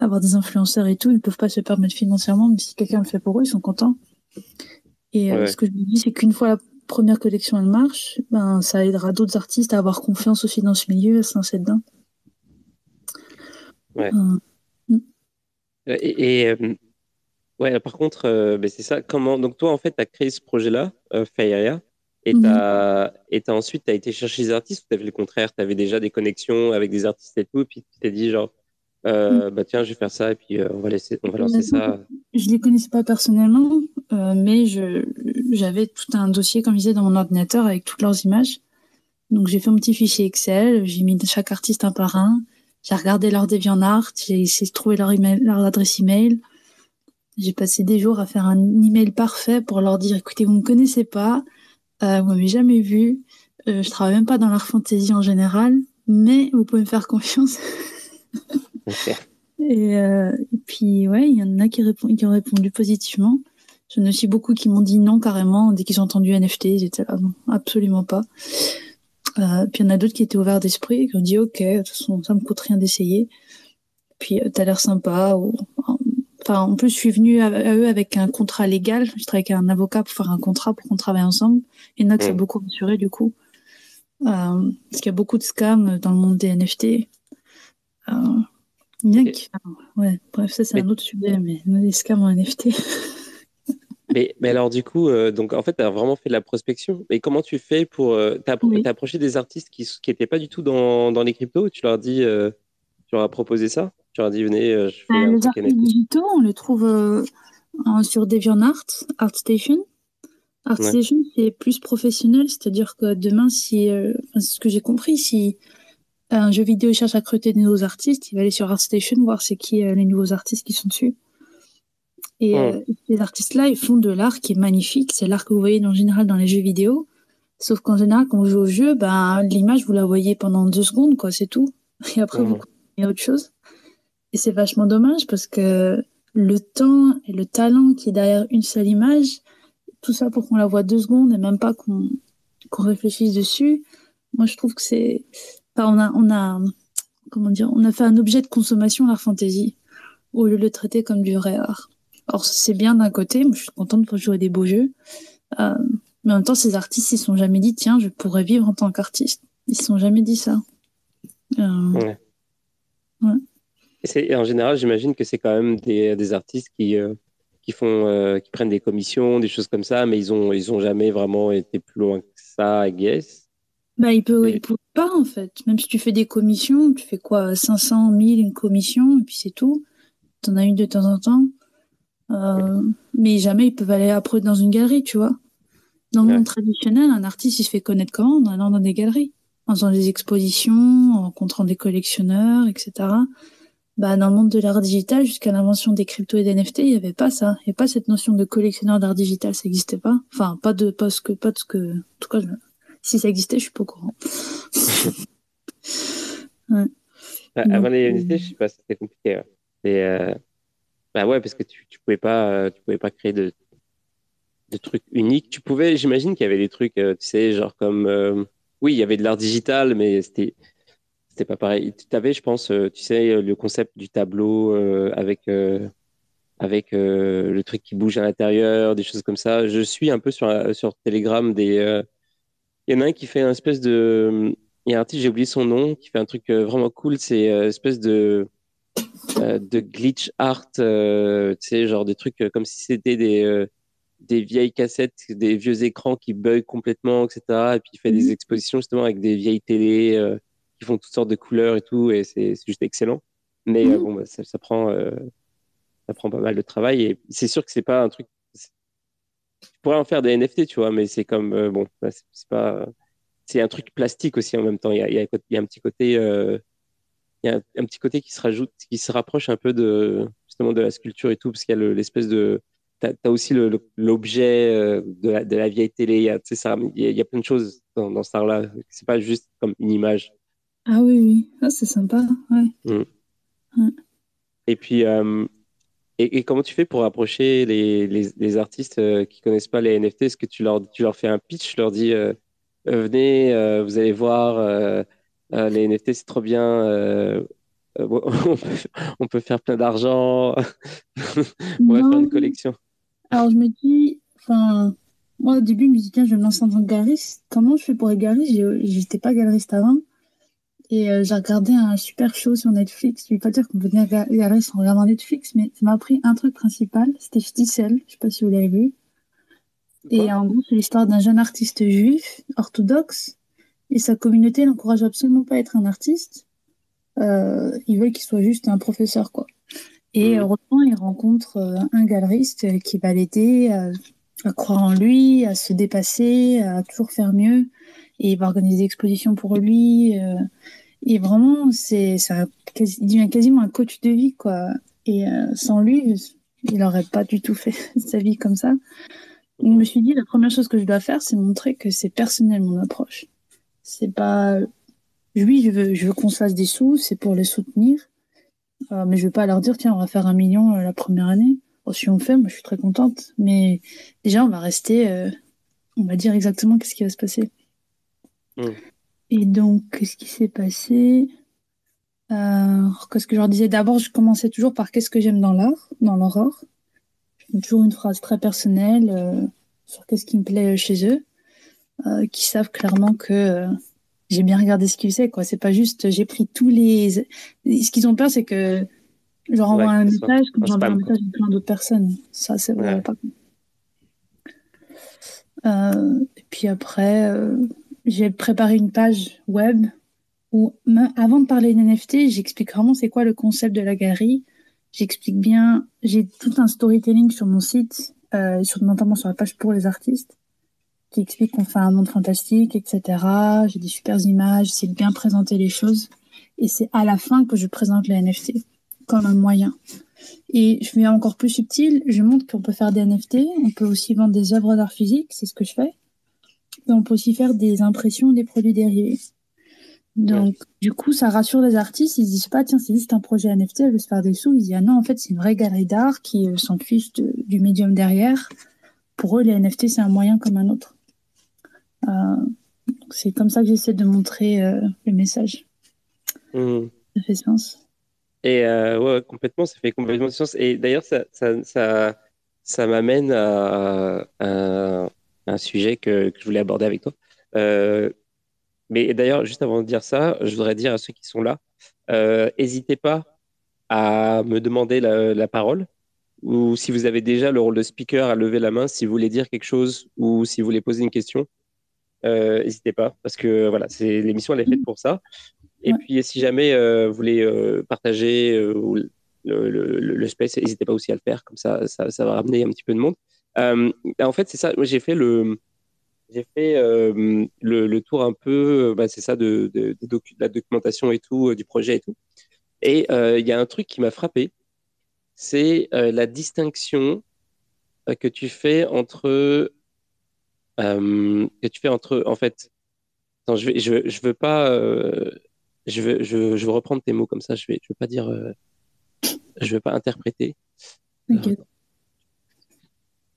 avoir des influenceurs et tout. Ils peuvent pas se permettre financièrement, mais si quelqu'un le fait pour eux, ils sont contents. Et euh, ce que je me dis, c'est qu'une fois la première collection elle marche, ben ça aidera d'autres artistes à avoir confiance aussi dans ce milieu, à se lancer dedans. Ouais. Mm. Et, euh, ouais, par contre, euh, ben, c'est ça. Comment Donc, toi, en fait, tu as créé ce projet-là, euh, et tu as, mm-hmm. ensuite as été chercher des artistes ou tu avais le contraire? Tu avais déjà des connexions avec des artistes et tout, et puis tu t'es dit, genre, euh, mm. bah tiens, je vais faire ça, et puis on, va laisser, on va lancer ça. Je les connaissais pas personnellement, mais j'avais tout un dossier, comme je disais, dans mon ordinateur avec toutes leurs images. Donc, j'ai fait un petit fichier Excel, j'ai mis chaque artiste un par un. J'ai regardé leur DeviantArt, j'ai essayé de trouver leur, email, leur adresse email. J'ai passé des jours à faire un email parfait pour leur dire écoutez, vous me connaissez pas, euh, vous m'avez jamais vu, euh, je travaille même pas dans l'art fantasy en général, mais vous pouvez me faire confiance. (laughs) et, euh, et, puis ouais, il y en a qui, ont répondu positivement. J'en ai aussi beaucoup qui m'ont dit non carrément dès qu'ils ont entendu NFT, ils étaient là non, absolument pas. Euh, puis il y en a d'autres qui étaient ouverts d'esprit et qui ont dit ok, de toute façon ça me coûte rien d'essayer. Puis euh, t'as l'air sympa ou Enfin, en plus, je suis venue à, eux avec un contrat légal. Je travaille avec un avocat pour faire un contrat pour qu'on travaille ensemble. Et Nox a mm. beaucoup assuré du coup. Euh, parce qu'il y a beaucoup de scams dans le monde des NFT. Euh, bien ouais, bref, ça c'est un autre sujet, mais les scams en NFT. (laughs) mais, mais alors du coup, euh, donc en fait, tu as vraiment fait de la prospection. Mais comment tu fais pour... Euh, tu as, approché des artistes qui n'étaient pas du tout dans, dans les cryptos Tu leur dis... Euh, tu leur as proposé ça? Tu leur as dit, venez, je fais un Les artistes digitaux, on les trouve sur DeviantArt, ArtStation. ArtStation, c'est plus professionnel, c'est-à-dire que demain, si, c'est ce que j'ai compris, si un jeu vidéo cherche à recruter de nouveaux artistes, il va aller sur ArtStation voir c'est qui les nouveaux artistes qui sont dessus. Et euh, ces artistes-là, ils font de l'art qui est magnifique. C'est l'art que vous voyez en général dans les jeux vidéo. Sauf qu'en général, quand on joue au jeu, ben, l'image, vous la voyez pendant deux secondes, quoi, c'est tout. (laughs) Et après, vous comprenez autre chose. Et c'est vachement dommage parce que le temps et le talent qui est derrière une seule image, tout ça pour qu'on la voit deux secondes et même pas qu'on qu'on réfléchisse dessus. Moi, je trouve que c'est, enfin, on a, on a, comment dire, on a fait un objet de consommation l'art fantasy au lieu de le traiter comme du vrai art. Alors c'est bien d'un côté, je suis contente pour jouer des beaux jeux, euh, mais en même temps ces artistes ils se sont jamais dit tiens je pourrais vivre en tant qu'artiste, ils se sont jamais dit ça. Euh, ouais. Et en général j'imagine que c'est quand même des, des artistes qui euh, qui font qui prennent des commissions, des choses comme ça, mais ils ont ils ont jamais vraiment été plus loin que ça, I guess. Bah, ils peuvent, ils peuvent pas, en fait. Même si tu fais des commissions, tu fais quoi, 500, 1000, une commission, et puis c'est tout. T'en as une de temps en temps. Euh, mais jamais ils peuvent aller après dans une galerie, tu vois. Dans le monde traditionnel, un artiste, il se fait connaître comment? En allant dans des galeries, en faisant des expositions, en rencontrant des collectionneurs, etc. Bah, dans le monde de l'art digital, jusqu'à l'invention des cryptos et des NFT, il n'y avait pas ça. Il n'y avait pas cette notion de collectionneur d'art digital, ça n'existait pas. Enfin, pas de, pas ce que, pas de ce que, en tout cas, si ça existait, je suis pas au courant. (laughs) ouais. Bah, avant les NFT, je sais pas, c'était compliqué. Et, euh, bah ouais, parce que tu, tu pouvais pas, euh, tu pouvais pas créer de, de trucs uniques. Tu pouvais, j'imagine qu'il y avait des trucs, euh, tu sais, genre comme, euh, oui, il y avait de l'art digital, mais c'était, c'était pas pareil. Tu avais, je pense, tu sais, le concept du tableau avec, avec le truc qui bouge à l'intérieur, des choses comme ça. Je suis un peu sur, sur Telegram des, il y en a un qui fait un espèce de, il y a un artiste, j'ai oublié son nom, qui fait un truc vraiment cool. C'est espèce de de glitch art, euh, tu sais, genre des trucs euh, comme si c'était des, des vieilles cassettes, des vieux écrans qui bug complètement, etc. Et puis il fait des mhm. expositions justement avec des vieilles télé qui font toutes sortes de couleurs et tout, et c'est juste excellent. Mais mhm. bon, bah, ça, ça, prend, ça prend pas mal de travail, et c'est sûr que c'est pas un truc. Tu pourrais en faire des NFT, tu vois, mais c'est comme bon, bah, c'est pas, c'est un truc plastique aussi en même temps. Il y a, il y a, il y a un petit côté il y a un, petit côté qui se rajoute, qui se rapproche un peu de justement de la sculpture et tout, parce qu'il y a l'espèce de tu as, aussi l'objet euh, de, la, de la vieille télé. Il y a, ça, il y a, plein de choses dans, dans ce art-là. C'est pas juste comme une image. Ah oui, oui. Ah, c'est sympa. Ouais. Mm. Et puis, euh, et, comment tu fais pour approcher les, les, les artistes euh, qui connaissent pas les NFT Est-ce que tu leur, tu leur fais un pitch, tu leur dis venez, vous allez voir euh, les NFT, c'est trop bien. Euh, euh, on, peut, faire plein d'argent. (laughs) on va faire une collection. Alors, je me dis, enfin, moi, au début, je me dis, tiens, je vais me lancer en tant que galeriste. Comment je fais pour être galeriste? J'étais pas galeriste avant. Et j'ai regardé un super show sur Netflix. Je vais pas dire qu'on peut devenir galeriste en regardant Netflix, mais ça m'a appris un truc principal. C'était Sticel. Je sais pas si vous l'avez vu. Et en gros, c'est l'histoire d'un jeune artiste juif, orthodoxe, et sa communauté l'encourage absolument pas à être un artiste. Euh, ils veulent qu'il soit juste un professeur, quoi. Et mmh. heureusement, il rencontre euh, un galeriste qui va l'aider à, croire en lui, à se dépasser, à toujours faire mieux. Et il va organiser des expositions pour lui. Euh, et vraiment, c'est, ça, il devient quasiment un coach de vie, quoi. Et euh, sans lui, il n'aurait pas du tout fait (laughs) sa vie comme ça. Je me suis dit, la première chose que je dois faire, c'est montrer que c'est personnel mon approche. C'est pas. Oui, je veux, je veux qu'on se fasse des sous, c'est pour les soutenir. Euh, mais je veux pas leur dire, tiens, on va faire un million euh, la première année. si on le fait, moi, je suis très contente. Mais déjà, on va rester. Euh, on va dire exactement qu'est-ce qui va se passer. Mm. Et donc, qu'est-ce qui s'est passé? Qu'est-ce que je leur disais? D'abord, je commençais toujours par qu'est-ce que j'aime dans l'art, dans l'aurore. Toujours une phrase très personnelle sur qu'est-ce qui me plaît chez eux, qui savent clairement que j'ai bien regardé ce qu'ils faisaient, quoi. C'est pas juste, j'ai pris tous les. Ce qu'ils ont peur, c'est que je leur envoie un message, comme j'envoie un message à plein d'autres personnes. Ça, c'est vrai. Pas... Euh, et puis après, euh, j'ai préparé une page web où, avant de parler d'NFT, j'explique vraiment c'est quoi le concept de la galerie. J'explique bien, j'ai tout un storytelling sur mon site, euh, sur, notamment sur la page pour les artistes qui explique qu'on fait un monde fantastique, etc. J'ai des super images, c'est bien présenter les choses. Et c'est à la fin que je présente les NFT comme un moyen. Et je vais encore plus subtil, je montre qu'on peut faire des NFT, on peut aussi vendre des œuvres d'art physique, c'est ce que je fais. Et on peut aussi faire des impressions des produits dérivés. Donc, du coup, ça rassure les artistes. Ils se disent pas, tiens, c'est juste un projet NFT, elle veut se faire des sous. Ils disent, ah non, en fait, c'est une vraie galerie d'art qui euh, s'en fiche du médium derrière. Pour eux, les NFT, c'est un moyen comme un autre. Euh, c'est comme ça que j'essaie de montrer euh, le message. Mmh. Ça fait sens. Et euh, ouais, complètement, ça fait complètement sens. Et d'ailleurs, ça, ça, ça, ça m'amène à, un sujet que, que, je voulais aborder avec toi. mais d'ailleurs, juste avant de dire ça, je voudrais dire à ceux qui sont là, n'hésitez pas à me demander la, la, parole ou si vous avez déjà le rôle de speaker, à lever la main si vous voulez dire quelque chose ou si vous voulez poser une question. Euh, n'hésitez pas, parce que voilà, c'est l'émission, elle est faite pour ça. Et puis, si jamais euh, vous voulez euh, partager le, le, le, space, n'hésitez pas aussi à le faire, comme ça, ça, ça, va ramener un petit peu de monde. en fait, c'est ça, j'ai fait le. J'ai fait le, le, tour un peu, bah, c'est ça, de, de, de, la documentation et tout, du projet et tout. Et il y a un truc qui m'a frappé, c'est la distinction que tu fais entre euh, que tu fais entre, en fait, attends, je, vais, je, je veux pas, euh, je, veux, je, je veux reprendre tes mots comme ça, je vais, je veux pas dire, euh, je veux pas interpréter. Okay.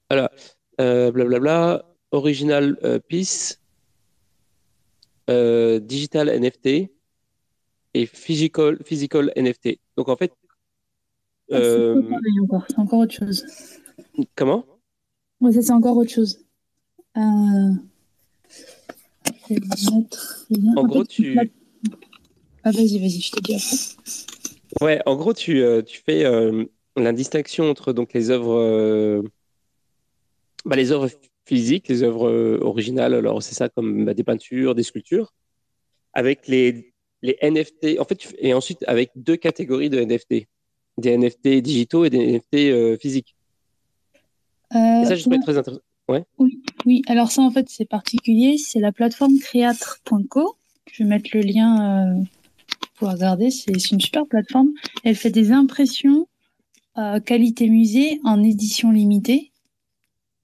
Voilà, blablabla, original piece, digital NFT et physical, physical NFT. Donc en fait, ah, c'est encore autre chose. Comment? Ouais, ça c'est encore autre chose. Euh, en gros, tu. Ah, vas-y, vas-y, je te dis après. Ouais, en gros, tu, euh, tu fais euh, la distinction entre donc, les œuvres. Bah, les œuvres physiques, les œuvres originales, alors c'est ça comme bah, des peintures, des sculptures, avec les, les NFT, en fait, et ensuite avec deux catégories de NFT, des NFT digitaux et des NFT physiques. et ça, je trouve très intéressant. Oui, oui, alors ça en fait c'est particulier, c'est la plateforme creatre.co. Je vais mettre le lien euh, pour regarder, c'est une super plateforme. Elle fait des impressions euh, qualité musée en édition limitée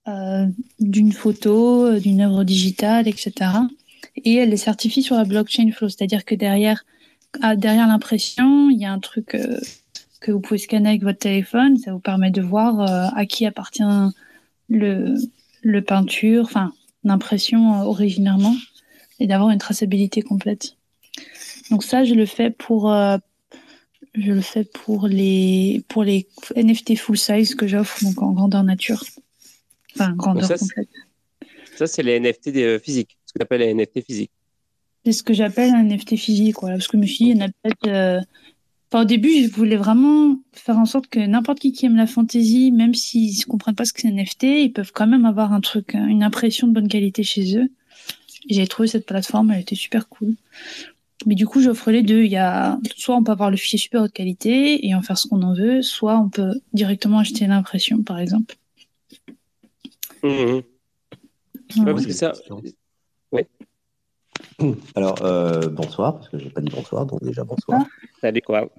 euh, d'une photo, d'une œuvre digitale, etc. Et elle est certifiée sur la blockchain Flow, c'est-à-dire que derrière, ah, derrière l'impression, il y a un truc que vous pouvez scanner avec votre téléphone, ça vous permet de voir à qui appartient le, le peinture, enfin l'impression euh, originairement, et d'avoir une traçabilité complète. Donc ça, je le fais pour, euh, je le fais pour les pour les NFT full size que j'offre donc en grandeur nature, enfin grandeur complète. Ça, c'est les NFT euh, physiques, ce que tu appelles les NFT physiques. C'est ce que j'appelle un NFT physique, voilà, parce que je me suis dit, il y en a peut-être au début, je voulais vraiment faire en sorte que n'importe qui qui aime la fantasy, même s'ils ne comprennent pas ce que c'est NFT, ils peuvent quand même avoir un truc, une impression de bonne qualité chez eux. J'ai trouvé cette plateforme, elle était super cool. Mais du coup, j'offre les deux. Il y a, soit on peut avoir le fichier super haute qualité et en faire ce qu'on en veut, soit on peut directement acheter l'impression, par exemple. Mmh. parce que ça. Alors, euh, bonsoir, parce que j'ai pas dit bonsoir, donc déjà bonsoir. Ah. Salut, quoi.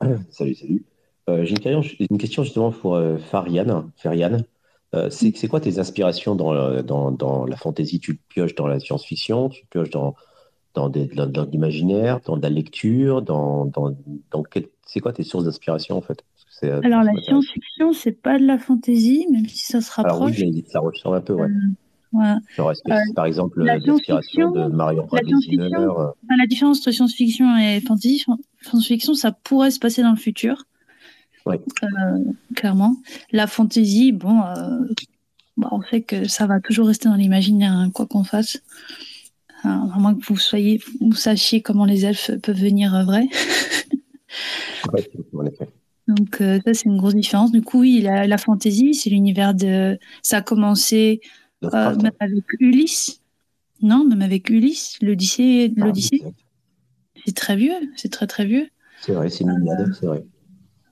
(coughs) salut, salut. Euh, j'ai une, question justement pour euh, Fariane. Fariane. c'est quoi tes inspirations dans, dans, dans, la fantasy Tu pioches dans la science-fiction, tu pioches dans, dans, dans, l'imaginaire, dans la lecture, dans, dans, dans c'est quoi tes sources d'inspiration en fait? Alors la science-fiction, c'est pas de la fantasy, même si ça se rapproche. Alors oui, ça ressemble un peu, ouais. Euh, par exemple l'inspiration de Marion la, euh. la différence entre science-fiction et fantasy, science-fiction, ça pourrait se passer dans le futur. clairement. La fantasy, bon, bah, on sait que ça va toujours rester dans l'imaginaire, hein, quoi qu'on fasse. à moins que vous soyez, vous sachiez comment les elfes peuvent venir vrais. (laughs) Donc ça c'est une grosse différence. Du coup oui, la, la fantasy, c'est l'univers de. Ça a commencé même avec Ulysse. Non, même avec Ulysse, l'Odyssée. Ah, l'Odyssée. c'est très vieux, c'est très très vieux. C'est vrai, c'est euh, c'est vrai.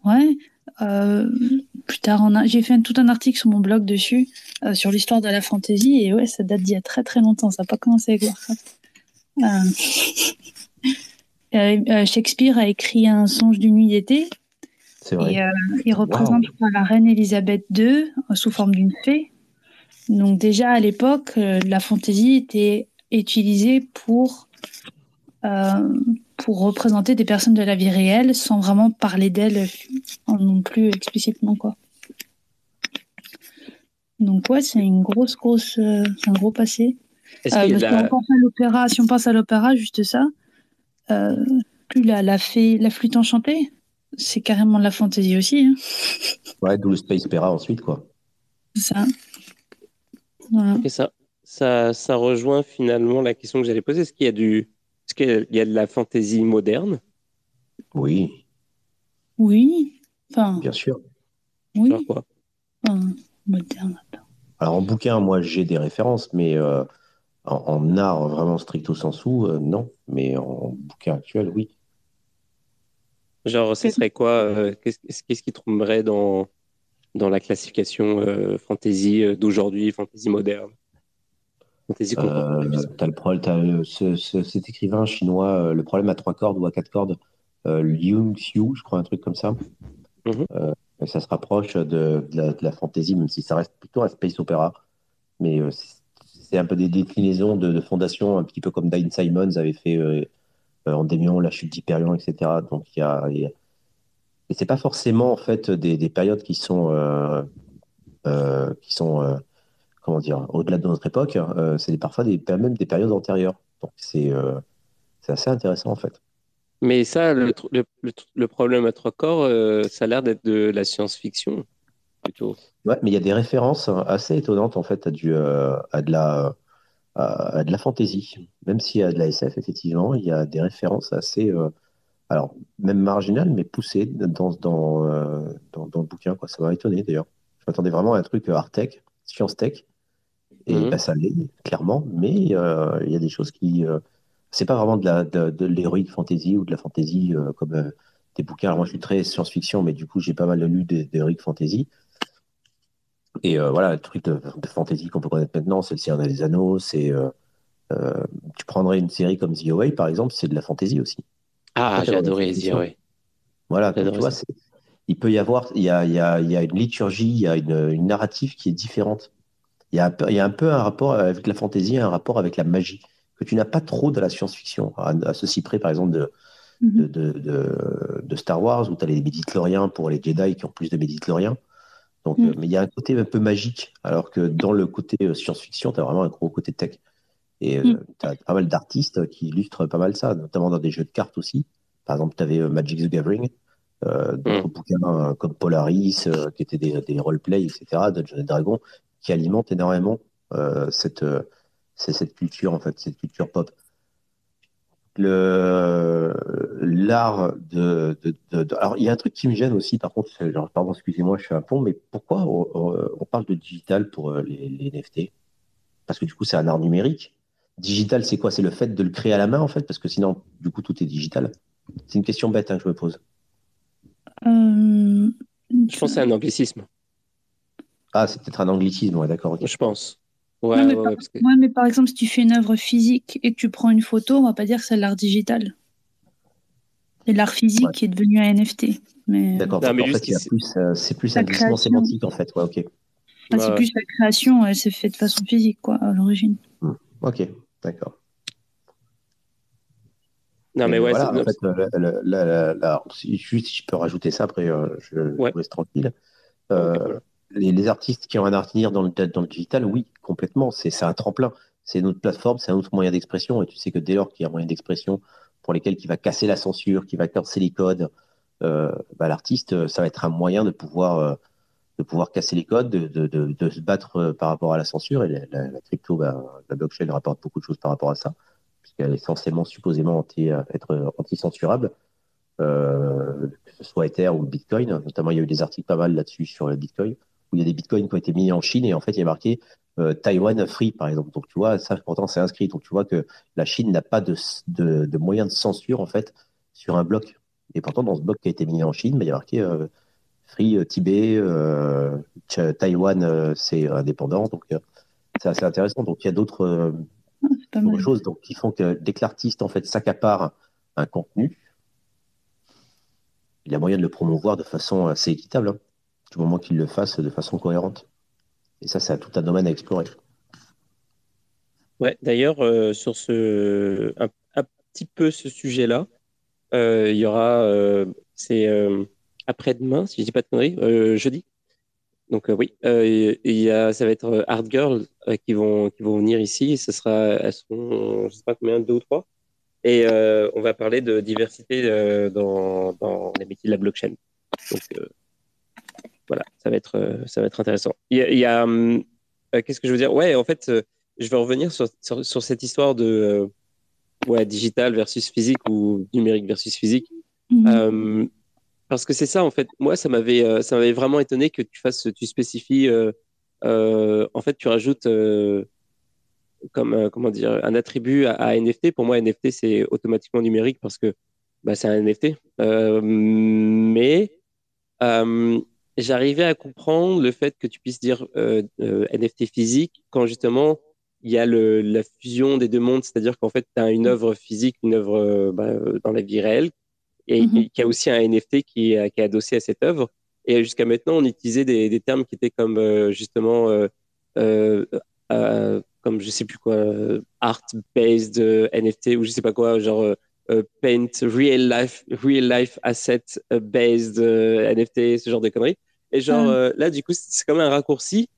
Ouais. Euh, plus tard, j'ai fait tout un article sur mon blog dessus, euh, sur l'histoire de la fantaisie, et ouais, ça date d'il y a très très longtemps, ça n'a pas commencé avec Warcraft. (laughs) Shakespeare a écrit Un songe d'une nuit d'été. C'est vrai. Et il représente la reine Elisabeth II sous forme d'une fée. Donc déjà à l'époque, la fantaisie était utilisée pour pour représenter des personnes de la vie réelle sans vraiment parler d'elles non plus explicitement quoi. Donc ouais, c'est une grosse grosse euh, un gros passé. Euh, si, on pense à l'opéra, si on pense à l'opéra, juste ça, euh, plus la, la, fée, la flûte enchantée, c'est carrément de la fantaisie aussi. Hein. Ouais, d'où le space opéra ensuite quoi. C'est ça. Et ça, ça, ça rejoint finalement la question que j'allais poser. Est-ce qu'il y a du est-ce qu'il y a de la fantaisie moderne? Oui. Oui. Enfin, Bien sûr. Oui. quoi? Moderne. Alors en bouquin, moi j'ai des références, mais euh, en, art vraiment stricto sensu, euh, non. Mais en bouquin actuel, oui. Genre, ce serait quoi euh, Qu'est-ce qui tomberait dans, dans la classification fantasy d'aujourd'hui, fantasy moderne euh, as le problème, cet écrivain chinois, euh, le problème à trois cordes ou à quatre cordes, euh, Liu Xiu, je crois, un truc comme ça. Mhm. Euh, ça se rapproche de, de, la, fantaisie, même si ça reste plutôt un space opéra. Mais c'est un peu des déclinaisons de, de fondation, un petit peu comme Dine Simons avait fait en Démion, la chute d'Hyperion, etc. Donc il y a, et c'est pas forcément en fait des, des périodes qui sont qui sont comment dire, au-delà de notre époque, euh, c'est parfois des, même des périodes antérieures. Donc euh, c'est assez intéressant en fait. Mais ça, le, le, problème à trois corps, euh, ça a l'air d'être de la science-fiction plutôt. Ouais, mais il y a des références assez étonnantes en fait à, du, à de la à, de la fantasy. Même s'il y a de la SF, effectivement, il y a des références assez, alors même marginales, mais poussées dans, dans, dans, dans le bouquin. Quoi. Ça m'a étonné d'ailleurs. Je m'attendais vraiment à un truc art tech, science tech, et mmh. bah, ça l'est, clairement, mais euh, il y a des choses qui. Euh, c'est pas vraiment de la de, l'héroïque fantasy ou de la fantasy euh, comme des bouquins. Alors moi, je suis très science-fiction, mais du coup, j'ai pas mal lu d'héroïque fantasy. Et voilà, le truc de, fantasy qu'on peut connaître maintenant, c'est le Seigneur des Anneaux. C'est, tu prendrais une série comme The Away, par exemple, c'est de la fantasy aussi. Ah, j'ai adoré The Away. Voilà, tu vois, il peut y avoir, il y a, il y a, il y a une liturgie, il y a une, une narrative qui est différente il y, a un peu, il y a un peu un rapport avec la fantaisie, un rapport avec la magie, que tu n'as pas trop de la science-fiction, à, ceci près, par exemple, de, mhm. de, de, de, Star Wars, où tu as les médicloriens pour les Jedi qui ont plus de médicloriens. Donc, mhm. euh, mais il y a un côté un peu magique, alors que dans le côté euh, science-fiction, tu as vraiment un gros côté tech. Et euh, mhm. tu as pas mal d'artistes qui illustrent pas mal ça, notamment dans des jeux de cartes aussi. Par exemple, tu avais Magic the Gathering, d'autres bouquins comme Polaris, qui étaient des, des roleplay, etc., Dungeons Dragons, qui alimente énormément euh, cette, euh, cette culture, en fait, cette culture pop. L'art de, Alors, il y a un truc qui me gêne aussi, par contre, genre, pardon, excusez-moi, je suis un pont, mais pourquoi on, parle de digital pour euh, les, les NFT Parce que du coup, c'est un art numérique. Digital, c'est quoi? C'est le fait de le créer à la main, en fait, parce que sinon, du coup, tout est digital. C'est une question bête hein, que je me pose. Je pense que c'est un anglicisme. Ah, c'est peut-être un anglicisme, ouais, d'accord. Je pense. Ouais, mais, par... mais, par... exemple, si tu fais une œuvre physique et que tu prends une photo, on va pas dire que c'est l'art digital. C'est l'art physique qui est devenu un NFT. Mais... D'accord, en fait, euh, c'est plus un glissement sémantique, en fait. Ouais, ok. c'est plus la création, elle s'est faite de façon physique, quoi, à l'origine. Hmm. Ok, d'accord. Non, mais, ouais, voilà, en fait, la, si, juste si je peux rajouter ça, après, euh, je, vous laisse tranquille. Euh, les, artistes qui ont un avenir dans le, dans le digital, oui, complètement. C'est un tremplin. C'est une autre plateforme, c'est un autre moyen d'expression. Et tu sais que dès lors qu'il y a un moyen d'expression pour lesquels qui va casser la censure, qui va casser les codes, bah, l'artiste, ça va être un moyen de pouvoir de pouvoir casser les codes, de, de, de, se battre euh, par rapport à la censure. Et la, crypto, bah, la blockchain rapporte beaucoup de choses par rapport à ça, puisqu'elle est essentiellement supposément anti, euh, être anti-censurable, euh, que ce soit Ether ou Bitcoin. Notamment, il y a eu des articles pas mal là-dessus sur le Bitcoin, où il y a des Bitcoins qui ont été mis en Chine et en fait, il y a marqué euh, Taiwan Free, par exemple. Donc, tu vois, ça, pourtant, c'est inscrit. Donc, tu vois que la Chine n'a pas de, de, de moyen de censure, en fait, sur un bloc. Et pourtant, dans ce bloc qui a été mis en Chine, bah, il y a marqué Free euh, Tibet, euh, Taïwan, euh, c'est indépendant. Donc, c'est assez intéressant. Donc, il y a d'autres ah, choses donc, qui font que dès que l'artiste en fait, s'accapare un contenu, il y a moyen de le promouvoir de façon assez équitable, hein, du moment qu'il le fasse de façon cohérente. Et ça, c'est tout un domaine à explorer. Ouais, d'ailleurs, sur ce, un, petit peu ce sujet-là, il y aura, c'est après-demain, si je dis pas de conneries, euh, jeudi. Donc euh, oui, euh, il y a, ça va être Hard Girls qui vont qui vont venir ici. ce sera, elles sont, je sais pas combien, deux ou trois. Et on va parler de diversité dans, dans les métiers de la blockchain. Donc voilà, ça va être ça va être intéressant. Il y a, qu'est-ce que je veux dire? Ouais, en fait, je vais revenir sur, sur, cette histoire de ouais, digital versus physique ou numérique versus physique. Mm-hmm. Parce que c'est ça, en fait. Moi, ça m'avait, euh, ça m'avait vraiment étonné que tu fasses, tu spécifies, euh, euh, en fait, tu rajoutes comme, comment dire, un attribut à, NFT. Pour moi, NFT, c'est automatiquement numérique parce que bah, c'est un NFT. mais j'arrivais à comprendre le fait que tu puisses dire NFT physique quand justement il y a la fusion des deux mondes, c'est-à-dire qu'en fait, tu as une œuvre physique, une œuvre bah, dans la vie réelle et, mm qui a aussi un NFT qui est, qui est adossé à cette œuvre. Et jusqu'à maintenant, on utilisait des, des, termes qui étaient comme euh, justement, euh, euh, euh, comme je sais plus quoi, art-based NFT ou je sais pas quoi, genre paint real life, real life asset based NFT, ce genre de conneries. Et genre là, du coup, c'est comme un raccourci,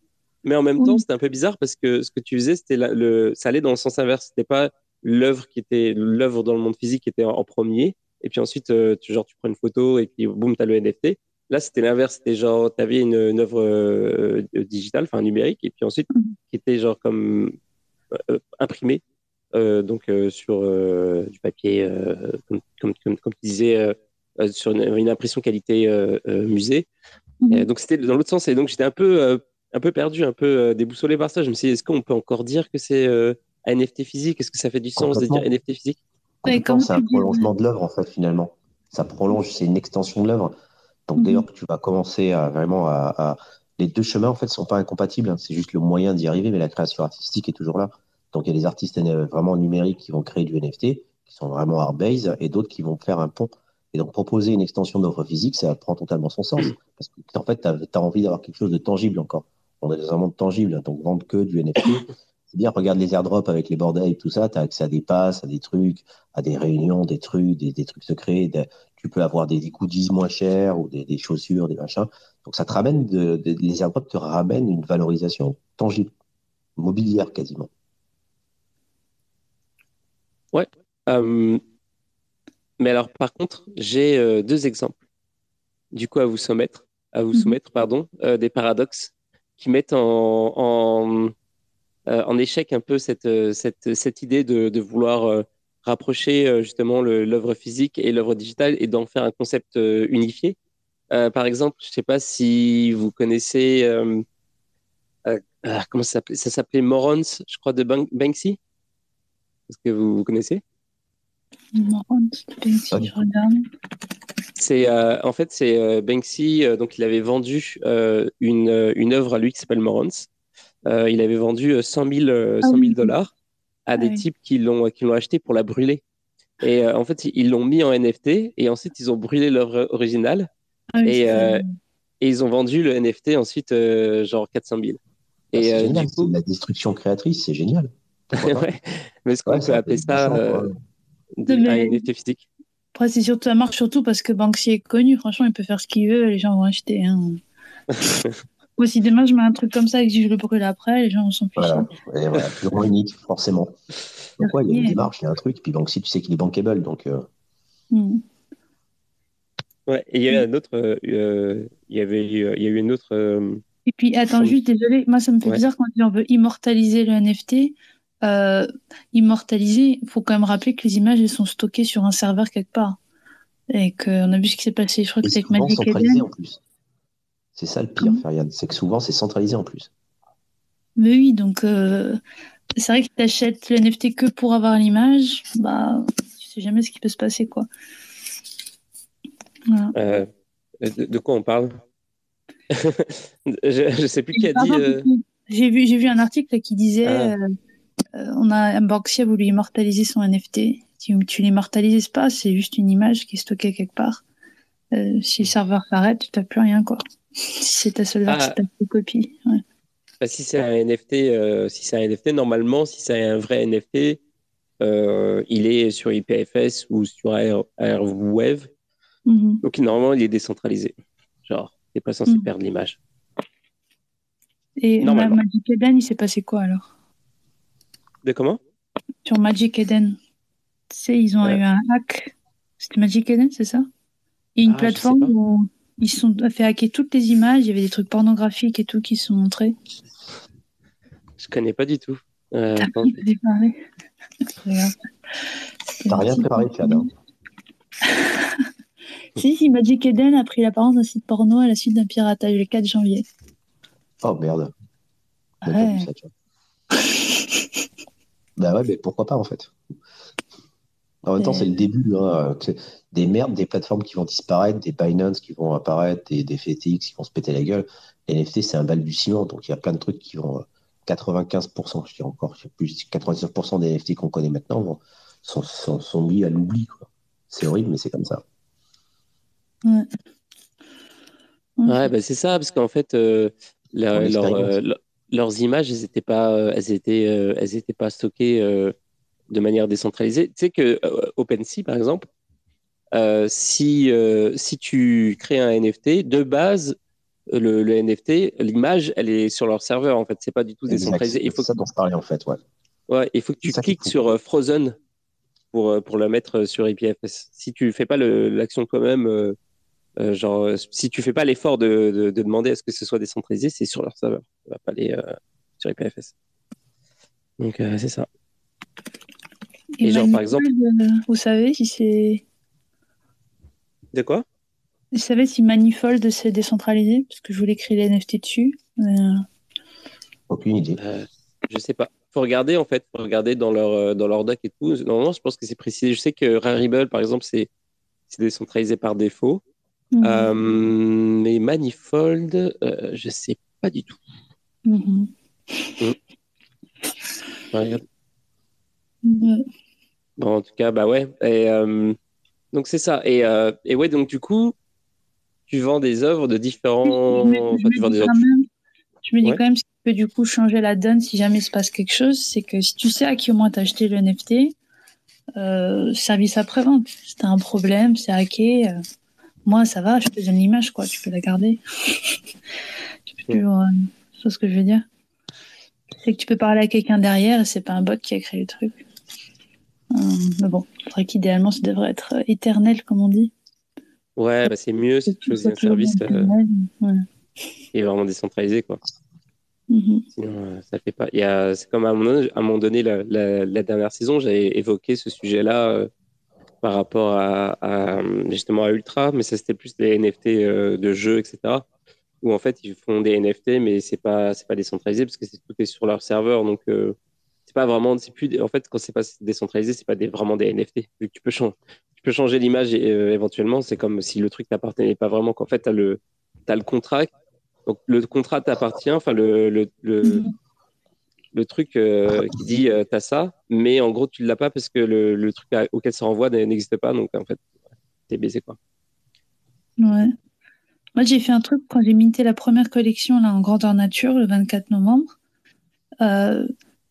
mais en même temps, c'était un peu bizarre parce que ce que tu faisais, c'était le, ça allait dans le sens inverse. C'était pas l'œuvre qui était l'œuvre dans le monde physique qui était en premier, et puis ensuite, euh, tu, genre, tu prends une photo et puis boum, tu as le NFT. Là, c'était l'inverse. C'était genre, tu avais une, une œuvre euh, digitale, enfin numérique, et puis ensuite, mhm. qui était genre comme euh, imprimée, donc sur du papier, comme, comme, comme, comme, tu disais, sur une, impression qualité musée. Mhm. donc, c'était dans l'autre sens. Et donc, j'étais un peu, un peu perdu, un peu déboussolé par ça. Je me suis dit, est-ce qu'on peut encore dire que c'est un NFT physique? Est-ce que ça fait du sens de dire NFT physique? C'est un prolongement de l'œuvre, en fait, finalement. Ça prolonge, c'est une extension de l'œuvre. Donc, d'ailleurs, mhm. que tu vas commencer à vraiment à, Les deux chemins, en fait, ne sont pas incompatibles. Hein. C'est juste le moyen d'y arriver, mais la création artistique est toujours là. Donc, il y a des artistes vraiment numériques qui vont créer du NFT, qui sont vraiment art-based, et d'autres qui vont faire un pont. Et donc, proposer une extension d'œuvre physique, ça prend totalement son sens. Parce que, en fait, tu as, envie d'avoir quelque chose de tangible encore. On est dans un monde tangible, donc vendre que du NFT, c'est bien, regarde les airdrops avec les bordels et tout ça, tu as accès à des passes, à des trucs, à des réunions, des trucs, des, trucs secrets. tu peux avoir des, des goodies moins chers ou des, chaussures, des machins. Donc ça te ramène, de, les airdrops te ramènent une valorisation tangible, mobilière quasiment. Ouais. Euh, mais alors, par contre, j'ai euh, deux exemples, du coup, à vous soumettre, à vous mhm. soumettre, pardon, euh, des paradoxes qui mettent en en échec un peu cette, euh, cette, cette idée de, de vouloir euh, rapprocher justement l'œuvre physique et l'œuvre digitale et d'en faire un concept unifié. par exemple, je ne sais pas si vous connaissez, comment ça s'appelait Ça s'appelait Morons, je crois, de Banksy. Est-ce que vous, connaissez? Morons, Banksy, je regarde. C'est en fait c'est Banksy donc il avait vendu une, une œuvre à lui qui s'appelle Morons euh, il avait vendu 100 euh, 000, euh, ah dollars à des ah types qui l'ont qui l'ont acheté pour la brûler. Et en fait, ils l'ont mis en NFT et ensuite ils ont brûlé l'œuvre originale ah et, et, ils ont vendu le NFT ensuite genre 400 000. Et c'est génial, la destruction créatrice, c'est génial. (laughs) ouais. Mais est-ce qu'on peut appeler ça un NFT physique? Après, c'est surtout, ça marche surtout parce que Banksy est connu. Franchement, il peut faire ce qu'il veut, les gens vont acheter. Hein. (laughs) si demain je mets un truc comme ça et que je le brûle après, les gens vont s'en ficher. Voilà, et voilà plus unique, forcément. Donc, ouais, il y a une démarche, il y a un truc. Puis, si tu sais qu'il est bankable, donc. Euh... Hmm. Ouais, et il y a un autre. Euh, il y avait, il y a eu une autre. Euh, et puis, attends, juste, désolé, moi, ça me fait bizarre quand on veut immortaliser le NFT. Euh, immortaliser, il faut quand même rappeler que les images, elles sont stockées sur un serveur quelque part. Et qu'on a vu ce qui s'est passé, je crois que c'est avec Magic Eden. en plus. C'est ça le pire, Ferian, c'est que souvent, c'est centralisé en plus. Mais oui, donc c'est vrai que tu achètes le NFT que pour avoir l'image, bah, tu sais jamais ce qui peut se passer, quoi. Euh, de, quoi on parle (laughs) je, ne sais plus qui a dit. Euh, j'ai vu, j'ai vu un article qui disait ah. euh, on a un Banksy a voulu immortaliser son NFT. Si tu l'immortalises pas, c'est juste une image qui est stockée quelque part. si le serveur s'arrête, tu n'as plus rien, quoi. Si c'est ta seule ah. copie. Bah, si c'est un NFT, si c'est un NFT, normalement, si c'est un vrai NFT, il est sur IPFS ou sur Airwave. Mhm. Donc normalement, il est décentralisé. Genre, t'es pas censé mhm. perdre l'image. Et Magic Eden, il s'est passé quoi alors? De comment? Sur Magic Eden. Tu sais, ils ont eu un hack. C'était Magic Eden, c'est ça? Et une ah, plateforme où ils sont fait hacker toutes les images. Il y avait des trucs pornographiques et tout qui sont montrés. Je connais pas du tout. Euh, T'as rien préparé, Chad. Hein (laughs) si, si, Magic Eden a pris l'apparence d'un site porno à la suite d'un piratage le 4 janvier. Oh merde. Ouais. (laughs) bah ouais, mais pourquoi pas en fait En même temps, c'est le début. Hein. Des merdes, des plateformes qui vont disparaître, des Binance qui vont apparaître, des, des FTX qui vont se péter la gueule. Les NFT, c'est un balbutiement, donc il y a plein de trucs qui vont. 95%, je dirais encore, plus 99% des NFT qu'on connaît maintenant sont, sont, sont mis à l'oubli. C'est horrible, mais c'est comme ça. Ouais, ouais bah, c'est ça, parce qu'en fait, euh, euh, leurs images, elles n'étaient pas, euh, elles étaient, elles étaient pas stockées de manière décentralisée. Tu sais que OpenSea, par exemple, si, si tu crées un NFT, de base, le, le NFT, l'image, elle est sur leur serveur, en fait. C'est pas du tout décentralisé. Il faut ça dont je parlais, en fait, ouais. Ouais, il faut que tu cliques sur Frozen pour, pour la mettre sur IPFS. Si tu fais pas l'action toi-même, euh, genre, si tu fais pas l'effort de, de, demander à ce que ce soit décentralisé, c'est sur leur serveur. Ça va pas aller euh, sur IPFS. Donc, euh, c'est ça. Et, genre, par exemple. Vous savez si c'est. De quoi? Vous savez si Manifold c'est décentralisé? Parce que je voulais créer les NFT dessus. Aucune idée. je sais pas. Faut regarder en fait. Faut regarder dans leur, dans leur doc et tout. Normalement, je pense que c'est précisé. Je sais que Rarible, par exemple, c'est décentralisé par défaut. Mhm. Euh, mais Manifold, euh, je sais pas du tout. Mhm. Mm. Bon, en tout cas, bah ouais. Et, euh, donc c'est ça. Et, et, ouais, donc du coup, tu vends des œuvres de différents. Je me, dis, quand même ce qui peut du coup changer la donne si jamais il se passe quelque chose, c'est que si tu sais à qui au moins t'as acheté le NFT, service après-vente. Si t'as un problème, c'est hacké moi, ça va, je te donne l'image, quoi. Tu peux la garder. (laughs) tu peux toujours. Euh, ce que je veux dire? C'est que tu peux parler à quelqu'un derrière et c'est pas un bot qui a créé le truc. Euh, mais bon, c'est vrai qu'idéalement, ça devrait être euh, éternel, comme on dit. Ouais, bah c'est mieux si tu choisis un service qui est vraiment décentralisé, quoi. Mm-hmm. Sinon, ça fait pas. C'est comme à un moment donné, la, la dernière saison, j'avais évoqué ce sujet-là par rapport à, justement à Ultra, mais ça c'était plus des NFT euh, de jeux, etc. Où en fait ils font des NFT, mais c'est pas c'est pas décentralisé parce que c'est tout est sur leur serveur, donc euh, c'est pas vraiment c'est plus en fait quand c'est pas décentralisé, c'est pas des, vraiment des NFT. Vu que tu peux changer tu peux changer l'image euh, éventuellement, c'est comme si le truc t'appartenait pas vraiment. Qu'en fait t'as le as le contrat, donc le contrat t'appartient, enfin le, le, le le truc euh, qui dit euh, t'as ça, mais en gros tu l'as pas parce que le, truc auquel ça renvoie n'existe pas, donc en fait t'es baisé quoi. Ouais. Moi j'ai fait un truc quand j'ai minté la première collection là en grandeur nature le 24 novembre. Euh,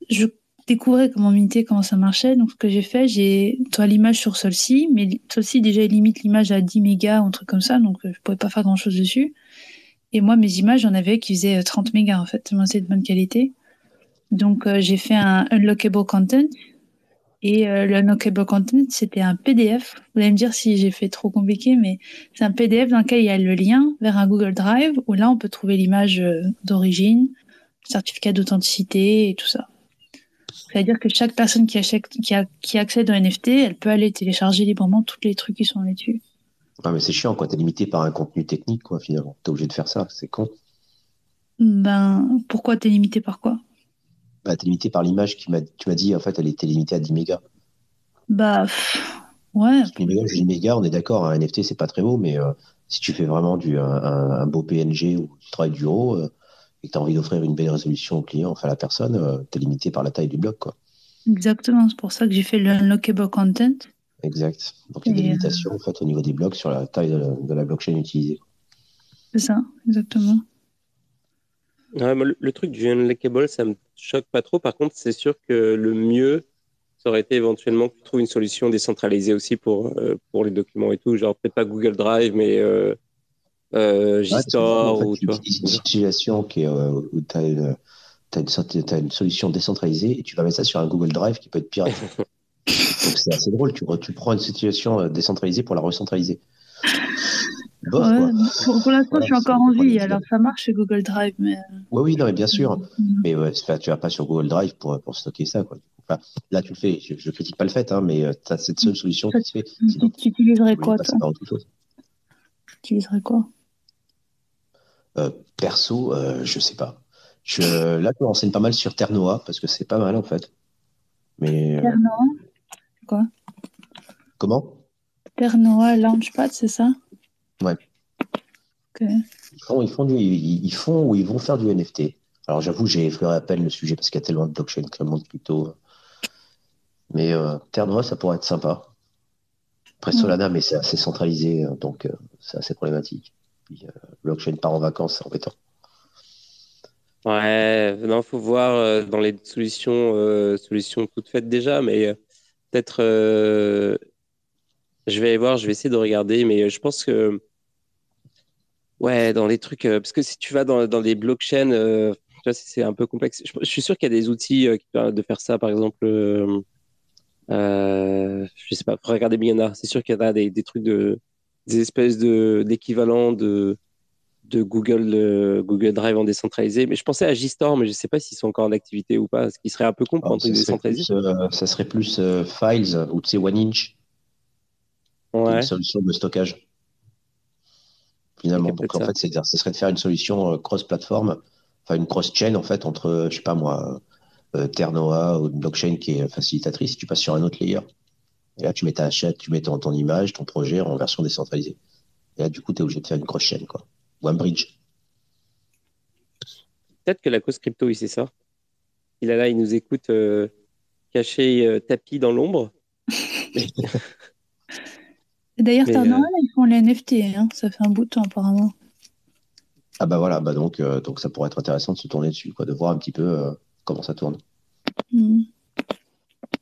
je découvrais comment minter, comment ça marchait. Donc ce que j'ai fait, j'ai l'image sur celle-ci, mais celle-ci déjà limite l'image à 10 mégas ou un truc comme ça, donc je pouvais pas faire grand chose dessus. Et moi, mes images, j'en avais qui faisaient 30 mégas, en fait, tellement c'est de bonne qualité. Donc, j'ai fait un unlockable content. Et le unlockable content, c'était un PDF. Vous allez me dire si j'ai fait trop compliqué, mais c'est un PDF dans lequel il y a le lien vers un Google Drive où là, on peut trouver l'image d'origine, certificat d'authenticité et tout ça. C'est-à-dire que chaque personne qui, achète, qui, a, qui accède au NFT, elle peut aller télécharger librement tous les trucs qui sont là-dessus. Ah, mais c'est chiant, quoi. T'es limité par un contenu technique, quoi, finalement. T'es obligé de faire ça, c'est con. Ben, pourquoi t'es limité par quoi? Bah, t'es limité par l'image qui m'a, tu m'as dit, en fait, elle était limitée à 10 mégas. Bah, ouais. 10 mégas, 10 mégas, on est d'accord, un NFT, c'est pas très beau, mais euh, si tu fais vraiment du, un, beau PNG ou tu travailles du haut, euh, et que tu as envie d'offrir une belle résolution au client, enfin à la personne, euh, tu es limité par la taille du bloc. Quoi. Exactement, c'est pour ça que j'ai fait le unlockable content. Exact. Donc il y a des euh, limitations en fait, au niveau des blocs sur la taille de la, blockchain utilisée. C'est ça, exactement. le, truc du unlockable, ça me choque pas trop. Par contre, c'est sûr que le mieux, ça aurait été éventuellement que tu trouves une solution décentralisée aussi pour, euh, pour les documents et tout. Genre, peut-être pas Google Drive, mais euh, G-Store ou tu utilises une situation qui est, euh, où tu as, as, une solution décentralisée et tu vas mettre ça sur un Google Drive qui peut être pirate. (laughs) Donc c'est assez drôle, tu, tu prends une situation euh, décentralisée pour la recentraliser. pour, l'instant, je suis encore en vie, alors ça marche chez Google Drive. Mais... Euh, oui, oui, non, mais bien sûr. Mm. Mais ouais, tu vas pas sur Google Drive pour, pour stocker ça. Quoi. Enfin, là, tu le fais, je, ne critique pas le fait, hein, mais tu as cette seule solution qui se fait. tu utiliserais quoi, toi Tu utiliserais quoi? euh, perso, euh, je sais pas. Je, là, je me renseigne pas mal sur Ternoa parce que c'est pas mal en fait. Mais, euh, Ternoa Quoi? Comment? Ternoa Launchpad, c'est ça? Ouais. Ils, font, ils, font du, ils, font ou ils vont faire du NFT. Alors j'avoue, j'ai effleuré à peine le sujet parce qu'il y a tellement de blockchain que le monde crypto. Mais Ternoa, ça pourrait être sympa. Après Solana, mais c'est assez centralisé, donc c'est assez problématique. Puis, blockchain part en vacances, c'est embêtant. Ouais, non, faut voir euh, dans les solutions, euh, solutions toutes faites déjà, mais euh, peut-être, je vais aller voir, je vais essayer de regarder, mais je pense que, ouais, dans les trucs, parce que si tu vas dans, dans les blockchains, c'est un peu complexe. Je, suis sûr qu'il y a des outils qui permettent de faire ça, par exemple. je sais pas, regarder. C'est sûr qu'il y a des, des trucs de, des espèces de d'équivalents de de Google, euh, Google Drive en décentralisé. Mais je pensais à G-Store, mais je ne sais pas s'ils sont encore en activité ou pas, ce qui serait un peu con pour un truc décentralisé. Euh, ça serait plus euh, Files ou tu sais One Inch. Ouais. Une solution de stockage. Finalement. Donc en fait, ça. serait de faire une solution cross-platform, enfin une cross-chain en fait entre, je sais pas moi, Ternoa ou une blockchain qui est facilitatrice. Tu passes sur un autre layer. Et là, tu mets ta chaîne, tu mets ton, ton image, ton projet en version décentralisée. Et là, du coup, tu es obligé de faire une cross-chain. Quoi. OneBridge. Peut-être que la cause crypto, il sait ça. Il est là, il nous écoute euh, caché euh, tapis dans l'ombre. (laughs) D'ailleurs, Ternoa, euh, ils font les NFT, hein. ça fait un bout de temps apparemment. Ah bah voilà, bah donc, donc ça pourrait être intéressant de se tourner dessus, quoi, de voir un petit peu comment ça tourne. Mm.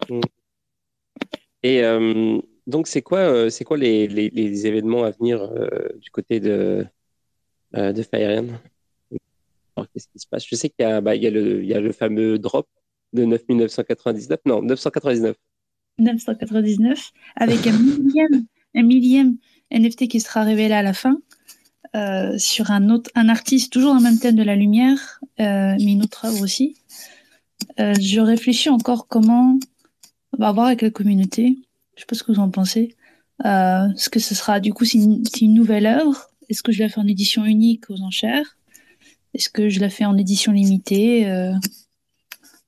Mm. Et donc c'est quoi, c'est quoi les, événements à venir du côté de, euh, de Fire qu'est-ce qui se passe? Je sais qu'il y, a, bah, y, a le, fameux drop de 9999, non, 999. 999, avec un millième, un millième NFT qui sera révélé à la fin. Euh, sur un autre, un artiste toujours dans le même thème de la lumière, euh, mais une autre œuvre aussi. je réfléchis encore comment on va voir avec la communauté. Je sais pas ce que vous en pensez. ce que ce sera, du coup, c'est une, une, nouvelle œuvre? Est-ce que je la fais en édition unique aux enchères? Est-ce que je la fais en édition limitée? Euh,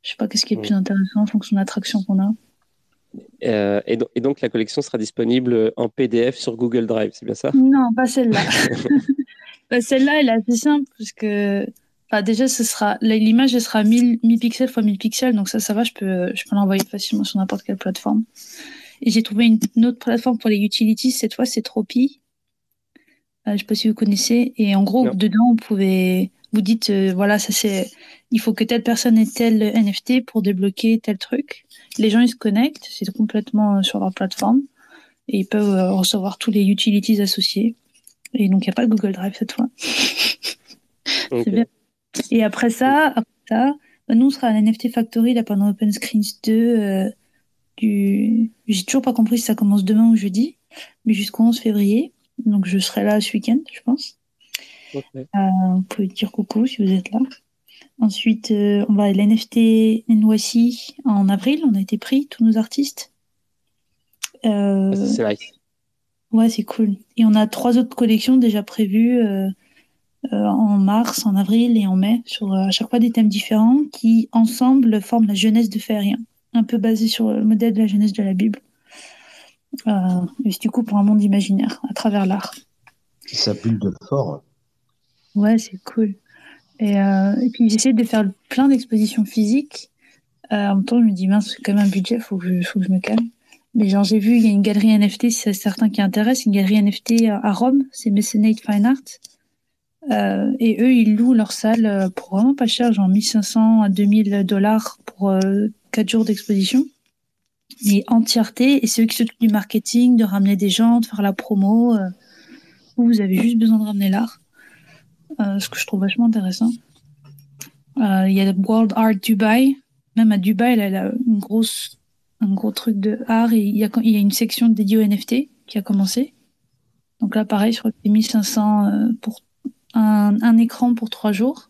Je sais pas qu'est-ce qui est le plus intéressant en fonction de l'attraction qu'on a. Euh, et, donc la collection sera disponible en PDF sur Google Drive, c'est bien ça? Non, pas celle-là. (laughs) Bah, celle-là, elle est assez simple parce que déjà, ce sera l'image elle sera 1000, pixels x 1000 pixels, donc ça, ça va, je peux, je peux l'envoyer facilement sur n'importe quelle plateforme. Et j'ai trouvé une, autre plateforme pour les utilities. Cette fois, c'est Tropi. Euh, je ne sais pas si vous connaissez. Et en gros, dedans, vous pouvez, vous dites, euh, voilà, ça c'est, il faut que telle personne ait tel NFT pour débloquer tel truc. Les gens, ils se connectent, c'est complètement euh, sur leur plateforme. Et ils peuvent recevoir tous les utilities associés. Et donc, il n'y a pas de Google Drive cette fois. (laughs) C'est bien. Et après ça, après ça nous, on sera à la NFT Factory là, pendant Open Screens 2. Euh, du... J'ai toujours pas compris si ça commence demain ou jeudi, mais jusqu'au 11 février. Donc je serai là ce week-end, je pense. Euh, vous pouvez dire coucou si vous êtes là. Ensuite, euh, on va à l'NFT NYC en avril. On a été pris, tous nos artistes. Euh, ah, c'est vrai. Ouais, c'est cool. Et on a trois autres collections déjà prévues en mars, en avril et en mai, sur à chaque fois des thèmes différents qui, ensemble, forment la jeunesse de rien un peu basé sur le modèle de la jeunesse de la Bible. et du coup pour un monde imaginaire à travers l'art. Ça bulle de fort. Ouais, c'est cool. Et, euh, et puis j'essaie de faire plein d'expositions physiques. Euh, en même temps, je me dis, mince, c'est quand même un budget, faut que je, faut que je me calme. Mais genre, j'ai vu, il y a une galerie NFT, si c'est certains qui intéressent, une galerie NFT à Rome, c'est Messenate Fine Art. Euh, et eux, ils louent leur salle euh, pour vraiment pas cher, genre 1500 à 2000 dollars pour euh, 4 jours d'exposition. Et entièreté, et c'est eux qui s'occupent du marketing, de ramener des gens, de faire la promo. Euh, vous avez juste besoin de ramener l'art. Ce que je trouve vachement intéressant. Il y a World Art Dubai. Même à Dubaï, elle a une grosse, un gros truc de art. Et il y a, une section dédiée au NFT qui a commencé. Donc là, pareil, je crois que c'est 1500 euh, pour un, un, écran pour trois jours.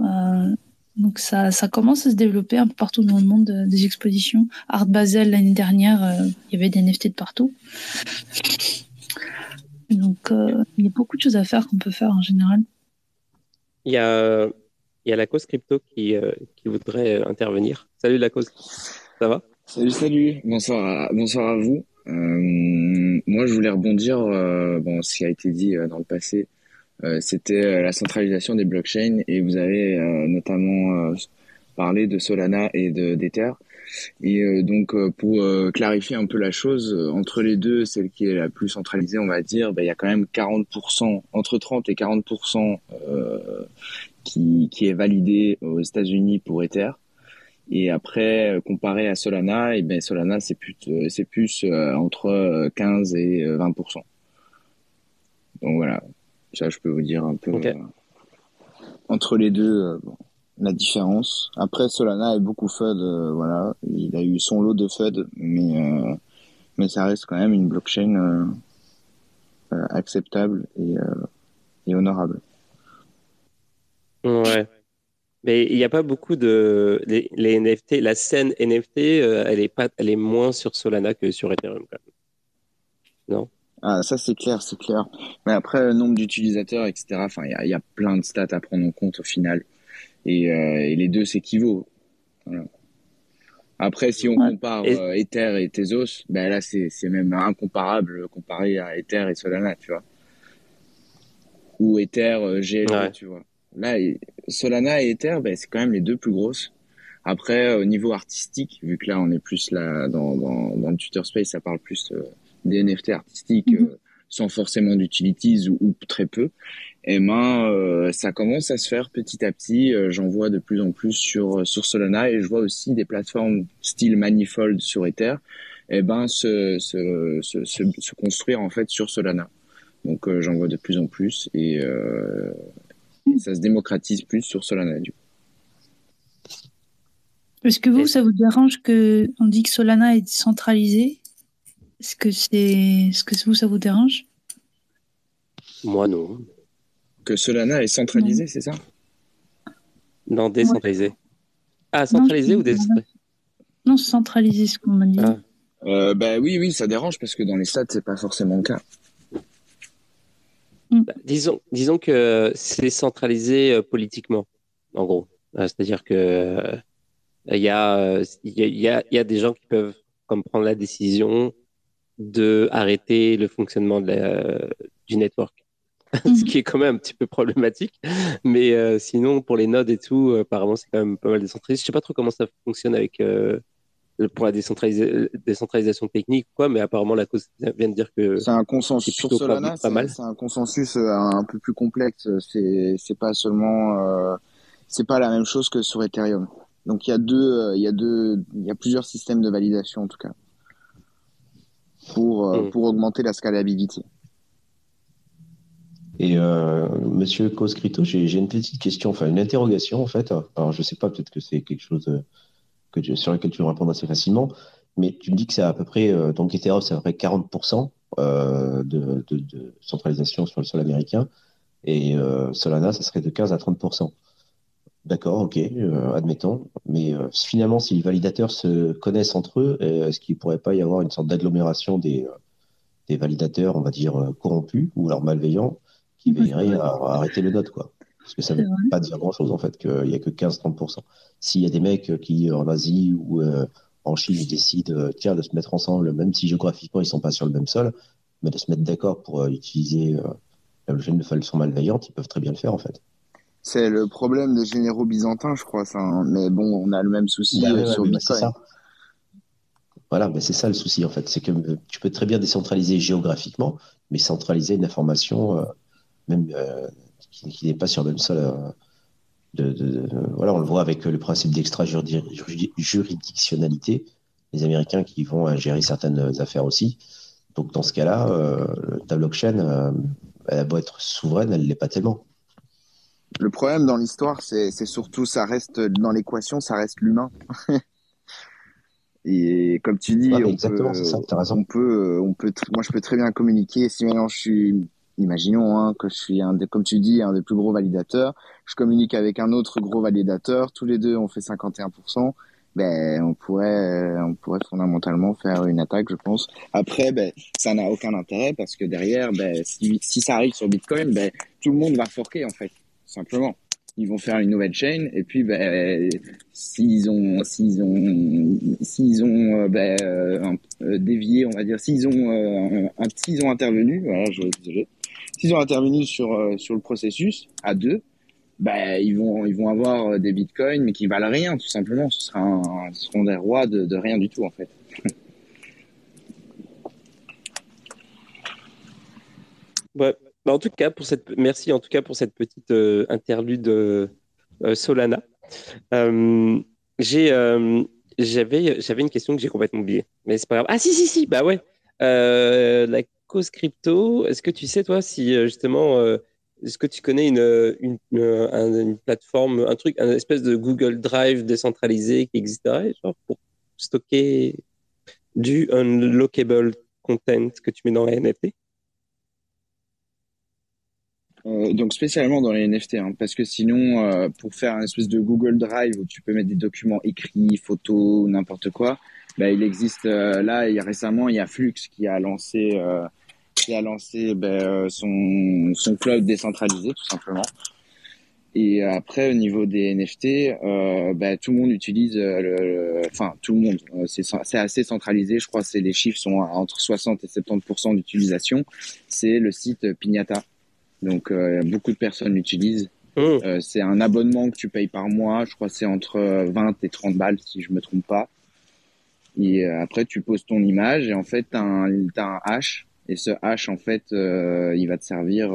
Euh, donc ça, ça commence à se développer un peu partout dans le monde des expositions. Art Basel l'année dernière, il y avait des NFT de partout. Donc, euh, il y a beaucoup de choses à faire qu'on peut faire en général. Il y a, il y a la cause crypto qui, euh, qui voudrait intervenir. Salut la cause, ça va? Salut, salut, bonsoir à, bonsoir à vous. Euh, moi, je voulais rebondir, euh, bon, ce qui a été dit dans le passé, c'était la centralisation des blockchains et vous avez notamment parlé de Solana et d'Ether. Et euh, donc euh, pour euh, clarifier un peu la chose, entre les deux, celle qui est la plus centralisée, on va dire, bah, il y a quand même 40%, entre 30 et 40% qui, qui est validé aux États-Unis pour Ether. Et après, comparé à Solana, et eh ben Solana c'est plus c'est plus entre 15 et 20% Donc voilà, ça je peux vous dire un peu entre les deux. Bon la différence. Après, Solana est beaucoup FUD, euh, voilà, il a eu son lot de FUD, mais euh, mais ça reste quand même une blockchain euh, acceptable et, et honorable. Ouais. Mais il n'y a pas beaucoup de les, les, NFT, la scène NFT, elle est pas, elle est moins sur Solana que sur Ethereum. Quand même. Non? Ah, ça c'est clair, c'est clair. Mais après, le nombre d'utilisateurs, etc. Enfin, il y a, y a, plein de stats à prendre en compte au final et, euh, et les deux s'équivaut. Voilà. Après, si on compare euh, Ether et Tezos, ben là, c'est, même incomparable comparé à Ether et Solana, tu vois. Ou Ether, euh, GLD, tu vois. Là, Solana et Ether, ben, c'est quand même les deux plus grosses. Après, au niveau artistique, vu que là, on est plus là dans, dans, dans le Twitter Space, ça parle plus euh, des NFT artistiques, mm-hmm. sans forcément d'utilities ou, ou, très peu et ben euh, ça commence à se faire petit à petit. Euh, j'en vois de plus en plus sur sur Solana et je vois aussi des plateformes style Manifold sur Ether, et ben se se, se, se, construire en fait sur Solana. Donc euh, j'en vois de plus en plus et, et, ça se démocratise plus sur Solana du coup. Est-ce que vous, ça vous dérange que on dit que Solana est centralisé Est-ce que c'est, est-ce que vous, ça vous dérange? Moi, non que Solana est centralisé, c'est ça? Non, décentralisé. Ah, centralisé ou décentralisé Non, centralisé, ce qu'on m'a dit. Ah. Euh, bah oui, oui, ça dérange parce que dans les stats, c'est pas forcément le cas. Mm. Bah, disons, disons que c'est centralisé euh, politiquement, en gros. Euh, c'est-à-dire que il y a, il y, a, y a des gens qui peuvent comme prendre la décision de arrêter le fonctionnement de du network. (laughs) ce mhm. qui est quand même un petit peu problématique. Mais euh, sinon, pour les nodes et tout, euh, apparemment, c'est quand même pas mal décentralisé. Je sais pas trop comment ça fonctionne avec euh, pour la décentralisation technique, quoi, mais apparemment, la cause vient de dire que c'est un consensus sur Solana. C'est un consensus un peu plus complexe. C'est c'est pas seulement c'est pas la même chose que sur Ethereum. Donc il y a deux il y a deux il y a plusieurs systèmes de validation en tout cas pour hmm. pour augmenter la scalabilité. Et Monsieur Coscrito, j'ai une petite question, enfin une interrogation en fait. Alors je sais pas, peut-être que c'est quelque chose que sur lequel tu veux répondre assez facilement, mais tu me dis que c'est à peu près, donc Ethereum, c'est à peu près 40% de, de, centralisation sur le sol américain, et Solana, ça serait de 15 à 30%. D'accord, ok, euh, admettons. Mais euh, finalement, si les validateurs se connaissent entre eux, euh, est-ce qu'il ne pourrait pas y avoir une sorte d'agglomération des, des validateurs, on va dire, corrompus ou alors malveillants, qui veilleraient à, arrêter le node, quoi? Parce que ça ne veut pas dire grand-chose, en fait, qu'il n'y a que 15-30%. S'il y a des mecs qui, en Asie ou en Chine, décident, tiens, de se mettre ensemble, même si géographiquement, ils ne sont pas sur le même sol, mais de se mettre d'accord pour utiliser la blockchain de façon malveillante, ils peuvent très bien le faire, en fait. C'est le problème des généraux byzantins, je crois. Ça, hein. Mais bon, on a le même souci bah sur Bitcoin. Voilà, mais c'est ça le souci en fait. C'est que euh, tu peux très bien décentraliser géographiquement, mais centraliser une information, euh, même euh, qui, n'est pas sur le même sol. de, voilà, on le voit avec le principe d'extra-juridictionnalité. Les Américains qui vont gérer certaines affaires aussi. Donc dans ce cas-là, ta blockchain, elle a beau être souveraine, elle ne l'est pas tellement. Le problème dans l'histoire, c'est surtout, ça reste dans l'équation, ça reste l'humain. (laughs) Et comme tu dis, on, peut, on, peut, moi je peux très bien communiquer. Si maintenant je suis, imaginons hein, que je suis un des, comme tu dis, un des plus gros validateurs, je communique avec un autre gros validateur, tous les deux on fait 51%. Ben, on pourrait, on pourrait fondamentalement faire une attaque, je pense. Après, ben, ça n'a aucun intérêt parce que derrière, ben, si, si ça arrive sur Bitcoin, ben, tout le monde va forquer en fait simplement. Ils vont faire une nouvelle chaîne et puis ben, s'ils ont s'ils ont s'ils ont euh, ben, euh, euh, dévié, on va dire, s'ils ont un, s'ils ont intervenu, voilà, je désolé, s'ils ont intervenu sur sur le processus à deux, ben ils vont ils vont avoir des bitcoins mais qui valent rien tout simplement. Ce sera ce seront des rois de, de rien du tout en fait. Ouais, bah, en tout cas, pour cette, merci en tout cas pour cette petite euh, interlude euh, euh, Solana. j'ai, j'avais, j'avais une question que j'ai complètement oubliée, mais c'est pas grave. Ah si si si, bah ouais. la cause crypto, est-ce que tu sais toi si justement, est-ce que tu connais une, une, une, plateforme, un truc, un espèce de Google Drive décentralisé qui existerait, pour stocker du unlockable content que tu mets dans la NFT euh, donc spécialement dans les NFT, hein, parce que sinon, euh, pour faire un espèce de Google Drive où tu peux mettre des documents écrits, photos, n'importe quoi, bah, il existe euh, là. Il y a récemment, il y a Flux qui a lancé, qui a lancé bah, son son cloud décentralisé tout simplement. Et après, au niveau des NFT, bah, tout le monde utilise, enfin tout le monde, c'est assez centralisé. Je crois que les chiffres sont entre 60 et 70% d'utilisation. C'est le site Pignata donc euh, beaucoup de personnes l'utilisent. Mmh. Euh, c'est un abonnement que tu payes par mois. Je crois que c'est entre 20 et 30 balles si je me trompe pas. Et euh, après tu poses ton image et en fait tu as, un hash et ce hash en fait il va te servir.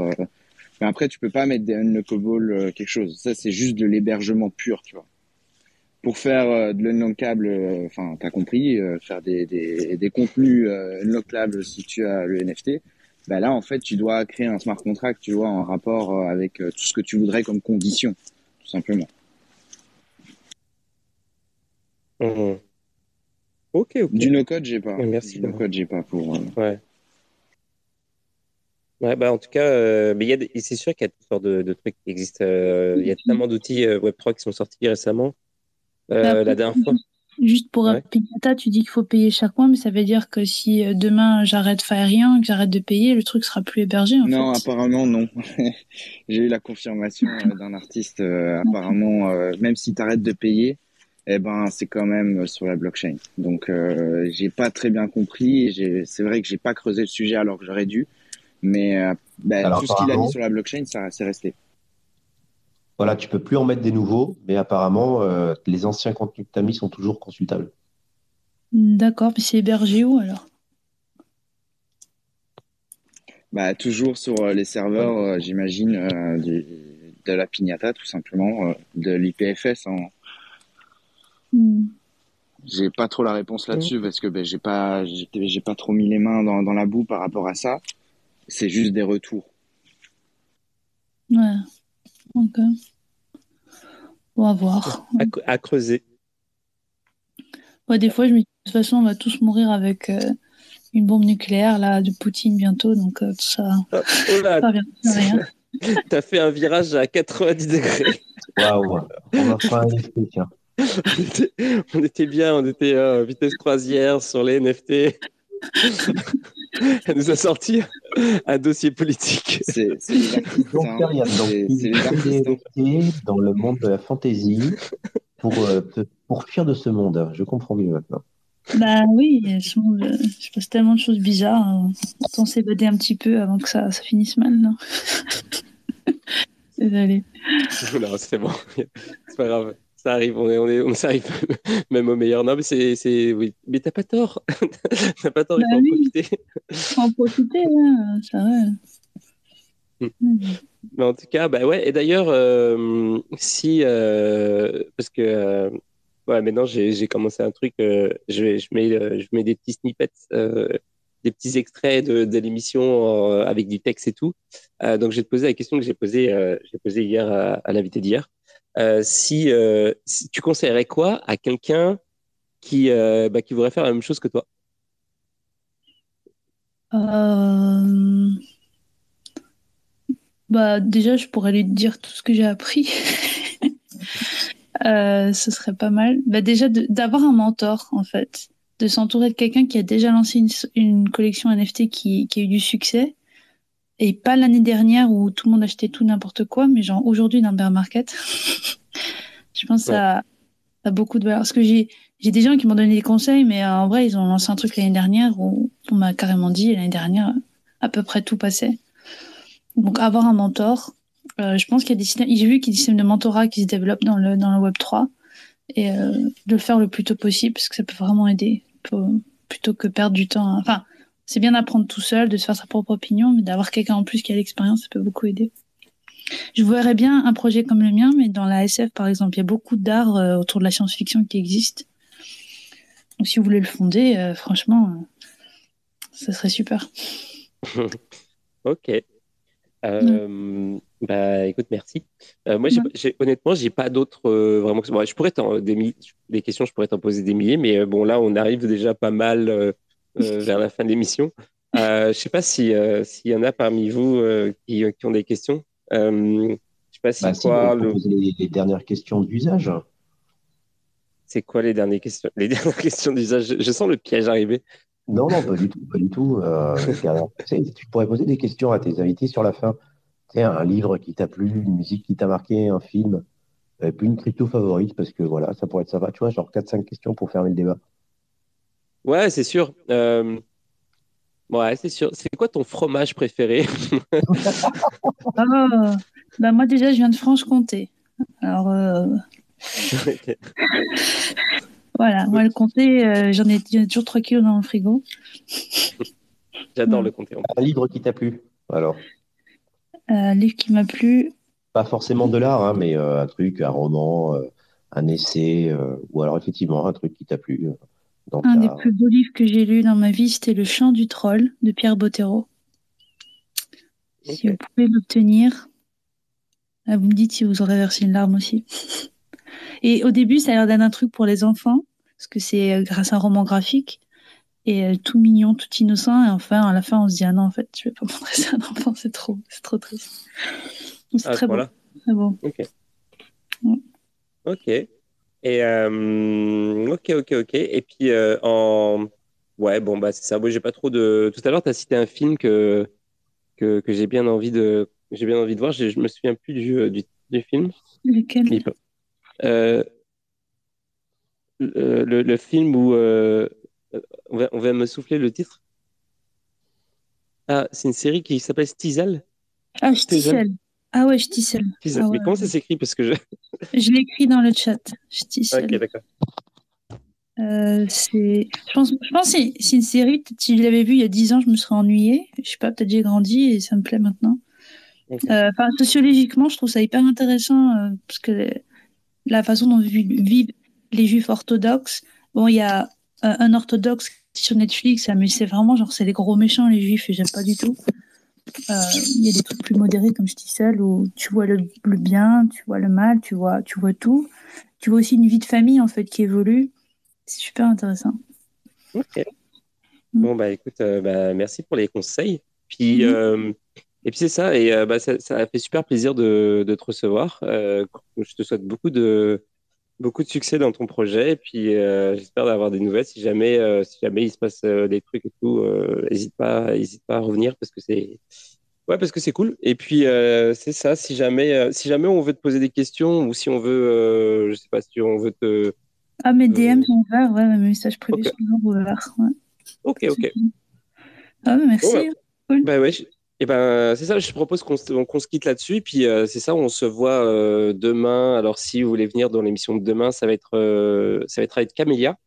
Mais après tu peux pas mettre des unlockable quelque chose. Ça c'est juste de l'hébergement pur, tu vois pour faire de l'unlockable, enfin, t'as compris, faire des, des, des contenus unlockables si tu as le NFT, bah là en fait tu dois créer un smart contract, tu vois, en rapport euh, avec euh, tout ce que tu voudrais comme condition, tout simplement. Mmh. Ok, ok. Du no-code, j'ai pas. merci. Du no-code, j'ai pas pour. Euh, ouais. Ouais, bah en tout cas, mais y a c'est sûr qu'il y a toutes sortes de, trucs qui existent. Il y a tellement d'outils Web3 qui sont sortis récemment. Bah, la dernière fois. Juste pour ouais. tu dis qu'il faut payer chaque mois, mais ça veut dire que si euh, demain j'arrête rien, que j'arrête de payer, le truc sera plus hébergé. En non, apparemment non. (laughs) J'ai eu la confirmation euh, d'un artiste. Euh, apparemment, même si tu arrêtes de payer, eh ben c'est quand même sur la blockchain. Donc j'ai pas très bien compris. C'est vrai que j'ai pas creusé le sujet alors que j'aurais dû, mais ben, tout ce qu'il a mis sur la blockchain, ça c'est resté. Voilà, tu peux plus en mettre des nouveaux, mais apparemment, euh, les anciens contenus que tu as mis sont toujours consultables. D'accord, mais c'est hébergé où alors? Bah, Toujours sur euh, les serveurs, euh, j'imagine, de la Pignata, tout simplement, de l'IPFS. Hein. Hmm. J'ai pas trop la réponse là-dessus parce que ben, j'ai pas, j'ai pas trop mis les mains dans, dans la boue par rapport à ça. C'est juste des retours. Ouais. Ok. On va voir. À, creuser. Ouais, des fois, je me dis, de toute façon, on va tous mourir avec euh, une bombe nucléaire là, de Poutine bientôt, donc euh, tout ça. Oh, oh là, rien. (laughs) T'as fait un virage à 90 degrés. Waouh, on va faire un tiens. (laughs) on, était, bien, on était à vitesse croisière sur les NFT. (laughs) (laughs) Elle nous a sorti un dossier politique. C'est donc, dans le monde de la fantaisie pour, euh, pour fuir de ce monde. Je comprends mieux maintenant. Bah oui, je passe tellement de choses bizarres. Hein. On s'évader un petit peu avant que ça, ça finisse mal, non? (laughs) Désolé. Non, c'est bon. (laughs) C'est pas grave ça arrive, on, est, on, est, on s'arrive (laughs) même au meilleur. Non, mais c'est, c'est oui. Mais t'as pas tort. (laughs) t'as pas tort, il faut bah en profiter. Il faut en profiter, hein, c'est vrai. Hmm. Mais en tout cas, bah ouais. Et d'ailleurs, euh, si euh, parce que euh, ouais, maintenant j'ai, j'ai commencé un truc. je, je mets je mets des petits snippets, des petits extraits de, de l'émission avec du texte et tout. donc je vais te poser la question que j'ai posée j'ai posée hier à, à l'invité d'hier. Euh, si, euh, si, tu conseillerais quoi à quelqu'un qui, euh, bah, qui voudrait faire la même chose que toi? Bah, Déjà, je pourrais lui dire tout ce que j'ai appris. (laughs) ce serait pas mal. Bah, déjà, d'avoir un mentor, en fait. De s'entourer de quelqu'un qui a déjà lancé une, collection NFT qui, a eu du succès. Et pas l'année dernière où tout le monde achetait tout n'importe quoi, mais genre aujourd'hui dans bear market. (laughs) je pense ça, a beaucoup de valeur. Parce que j'ai des gens qui m'ont donné des conseils, mais euh, en vrai, ils ont lancé un truc l'année dernière où on m'a carrément dit l'année dernière, à peu près tout passait. Donc avoir un mentor, euh, je pense qu'il y a des systèmes, j'ai vu qu'il y a des systèmes de mentorat qui se développent dans le, dans le Web 3 et euh, de le faire le plus tôt possible parce que ça peut vraiment aider plutôt que perdre du temps. Enfin, c'est bien d'apprendre tout seul, de se faire sa propre opinion, mais d'avoir quelqu'un en plus qui a l'expérience, ça peut beaucoup aider. Je verrais bien un projet comme le mien, mais dans la SF, par exemple, il y a beaucoup d'art euh, autour de la science-fiction qui existe. Donc, si vous voulez le fonder, euh, franchement, euh, ça serait super. (laughs) ok. Bah, écoute, merci. moi, j'ai, honnêtement, j'ai pas d'autres vraiment. je pourrais t'en des, des questions, je pourrais t'en poser des milliers, mais bon, là, on arrive déjà pas mal (laughs) vers la fin de l'émission. je sais pas si s'il y en a parmi vous qui, qui, ont des questions. Euh, je sais pas si bah, quoi. les, dernières questions d'usage. C'est quoi les dernières questions Les (laughs) dernières questions d'usage? Je, sens le piège arriver. Non, non, pas du tout, pas du tout. Euh, (laughs) tu pourrais poser des questions à tes invités sur la fin. Tu un livre qui t'a plu, une musique qui t'a marqué, un film, et puis une crypto favorite, parce que voilà, ça pourrait être ça va, tu vois, genre 4-5 questions pour fermer le débat. Ouais, c'est sûr. Euh, Ouais, c'est sûr. C'est quoi ton fromage préféré? (laughs) Ah, bah Moi, déjà, je viens de Franche-Comté. Alors, euh, (laughs) voilà, moi, le comté, euh, j'en ai, toujours 3 kilos dans le frigo. J'adore le comté. Un livre qui t'a plu, alors? Euh, Un livre qui m'a plu. Pas forcément de l'art, hein, mais un truc, un roman, un essai, ou alors effectivement un truc qui t'a plu un des plus beaux livres que j'ai lu dans ma vie, c'était Le chant du troll de Pierre Bottero. Si vous pouvez l'obtenir, vous me dites si vous aurez versé une larme aussi. (laughs) Et au début, ça a l'air d'être un truc pour les enfants, parce que c'est euh, grâce à un roman graphique, et euh, tout mignon, tout innocent, et enfin, à la fin, on se dit, ah non, en fait, je vais pas (laughs) montrer ça à un enfant, c'est trop, c'est trop triste. C'est ah, très, beau. très beau. Ok. Ok. Et euh, ok, ok, ok. Et puis euh, en ouais, bon bah c'est ça. Moi, j'ai pas trop de. Tout à l'heure, tu as cité un film que que, que j'ai bien envie de j'ai bien envie de voir. Je me souviens plus du euh, du, du film. Lequel? Euh, le, le, film où on va, on, va, me souffler le titre. Ah, c'est une série qui s'appelle Stiesel. Ah, Stiesel. Ah ouais, je tisselle. Ah Mais comment ça s'écrit? Parce que je. je l'ai écrit dans le chat. Je tisselle. Ok, d'accord. Euh, c'est, je pense, je pense que c'est une série. Si je l'avais vue il y a 10 ans, je me serais ennuyée. Je sais pas, peut-être j'ai grandi et ça me plaît maintenant. Euh, enfin, sociologiquement, je trouve ça hyper intéressant euh, parce que la façon dont vivent les juifs orthodoxes. Bon, il y a un orthodoxe sur Netflix, mais c'est vraiment genre c'est les gros méchants les juifs et j'aime pas du tout. Il y a des trucs plus modérés, comme je dis seul, où tu vois le, bien, tu vois le mal, tu vois, tu vois tout. Tu vois aussi une vie de famille, en fait, qui évolue. C'est super intéressant. Ok. Mm. Bon, bah écoute, bah, merci pour les conseils. Puis, mm-hmm. et puis c'est ça, et bah, ça, ça, a fait super plaisir de, de te recevoir. je te souhaite beaucoup de, beaucoup de succès dans ton projet. Et puis, euh, j'espère d'avoir des nouvelles. Si jamais, euh, si jamais il se passe euh, des trucs et tout, n'hésite pas, hésite pas à revenir parce que c'est, ouais, parce que c'est cool. Et puis, c'est ça. Si jamais, si jamais on veut te poser des questions ou si on veut, je sais pas, si on veut te. Ah, mes DM sont ouverts, ouais, mes messages privés sont ouverts. Ouais. Ok, ok. Ah, merci. Bah, cool. Bah ouais, et ben, c'est ça, je propose qu'on se quitte là-dessus. Puis euh, c'est ça, on se voit euh, demain. Alors, si vous voulez venir dans l'émission de demain, ça va être, euh, ça va être avec Camélia,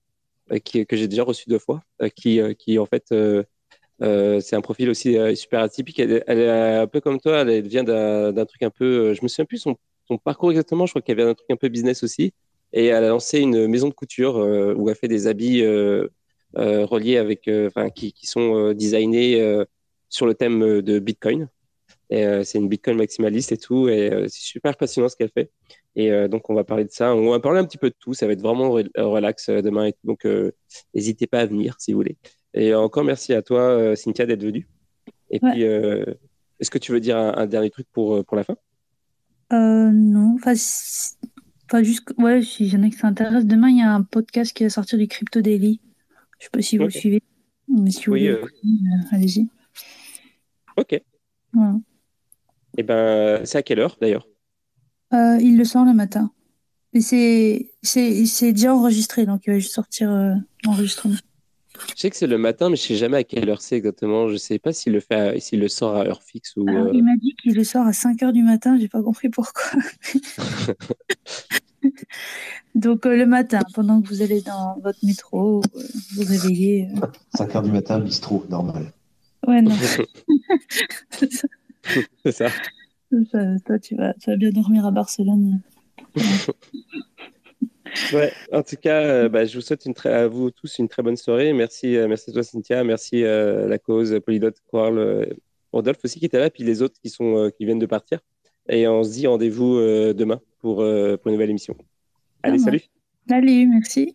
que j'ai déjà reçu deux fois, qui, qui en fait, c'est un profil aussi super atypique. Elle, est un peu comme toi, elle vient d'un truc un peu. je me souviens plus son, son parcours exactement, je crois qu'elle vient d'un truc un peu business aussi. Et elle a lancé une maison de couture où elle fait des habits reliés avec, enfin, qui, qui, sont designés sur le thème euh, de Bitcoin. Euh, c'est une Bitcoin maximaliste et tout. Et euh, c'est super passionnant ce qu'elle fait. Et donc, on va parler de ça. On va parler un petit peu de tout. Ça va être vraiment relax demain. Et Donc, n'hésitez pas à venir si vous voulez. Et encore merci à toi, Cynthia, d'être venue. Et puis, est-ce que tu veux dire un, dernier truc pour, pour la fin? Non. Enfin, enfin juste, ouais, si j'en ai qui s'intéressent, demain, il y a un podcast qui va sortir du Crypto Daily. Je sais pas si vous le suivez. Mais si vous oui, allez-y. Ok. Et eh ben, c'est à quelle heure d'ailleurs? Euh, Il le sort le matin. Mais c'est, c'est, déjà enregistré, donc il va juste sortir euh, l'enregistrement. Je sais que c'est le matin, mais je sais jamais à quelle heure c'est exactement. Je sais pas s'il le fait, s'il le sort à heure fixe ou. Euh, il m'a dit qu'il le sort à 5 heures du matin. J'ai pas compris pourquoi. (laughs) (laughs) Donc le matin, pendant que vous allez dans votre métro, vous réveillez. 5 heures du matin, bistrot, normal. Ouais, non. (laughs) (laughs) c'est ça. Toi, tu vas, tu vas bien dormir à Barcelone. (laughs) Ouais, en tout cas, euh, bah, je vous souhaite une très, à vous tous une très bonne soirée. Merci, euh, merci à toi, Cynthia. Merci à euh, la cause, Polydot, Quarl, Rodolphe aussi qui était là, puis les autres qui, sont, qui viennent de partir. Et on se dit rendez-vous demain pour, pour une nouvelle émission. Allez, salut. Salut, merci.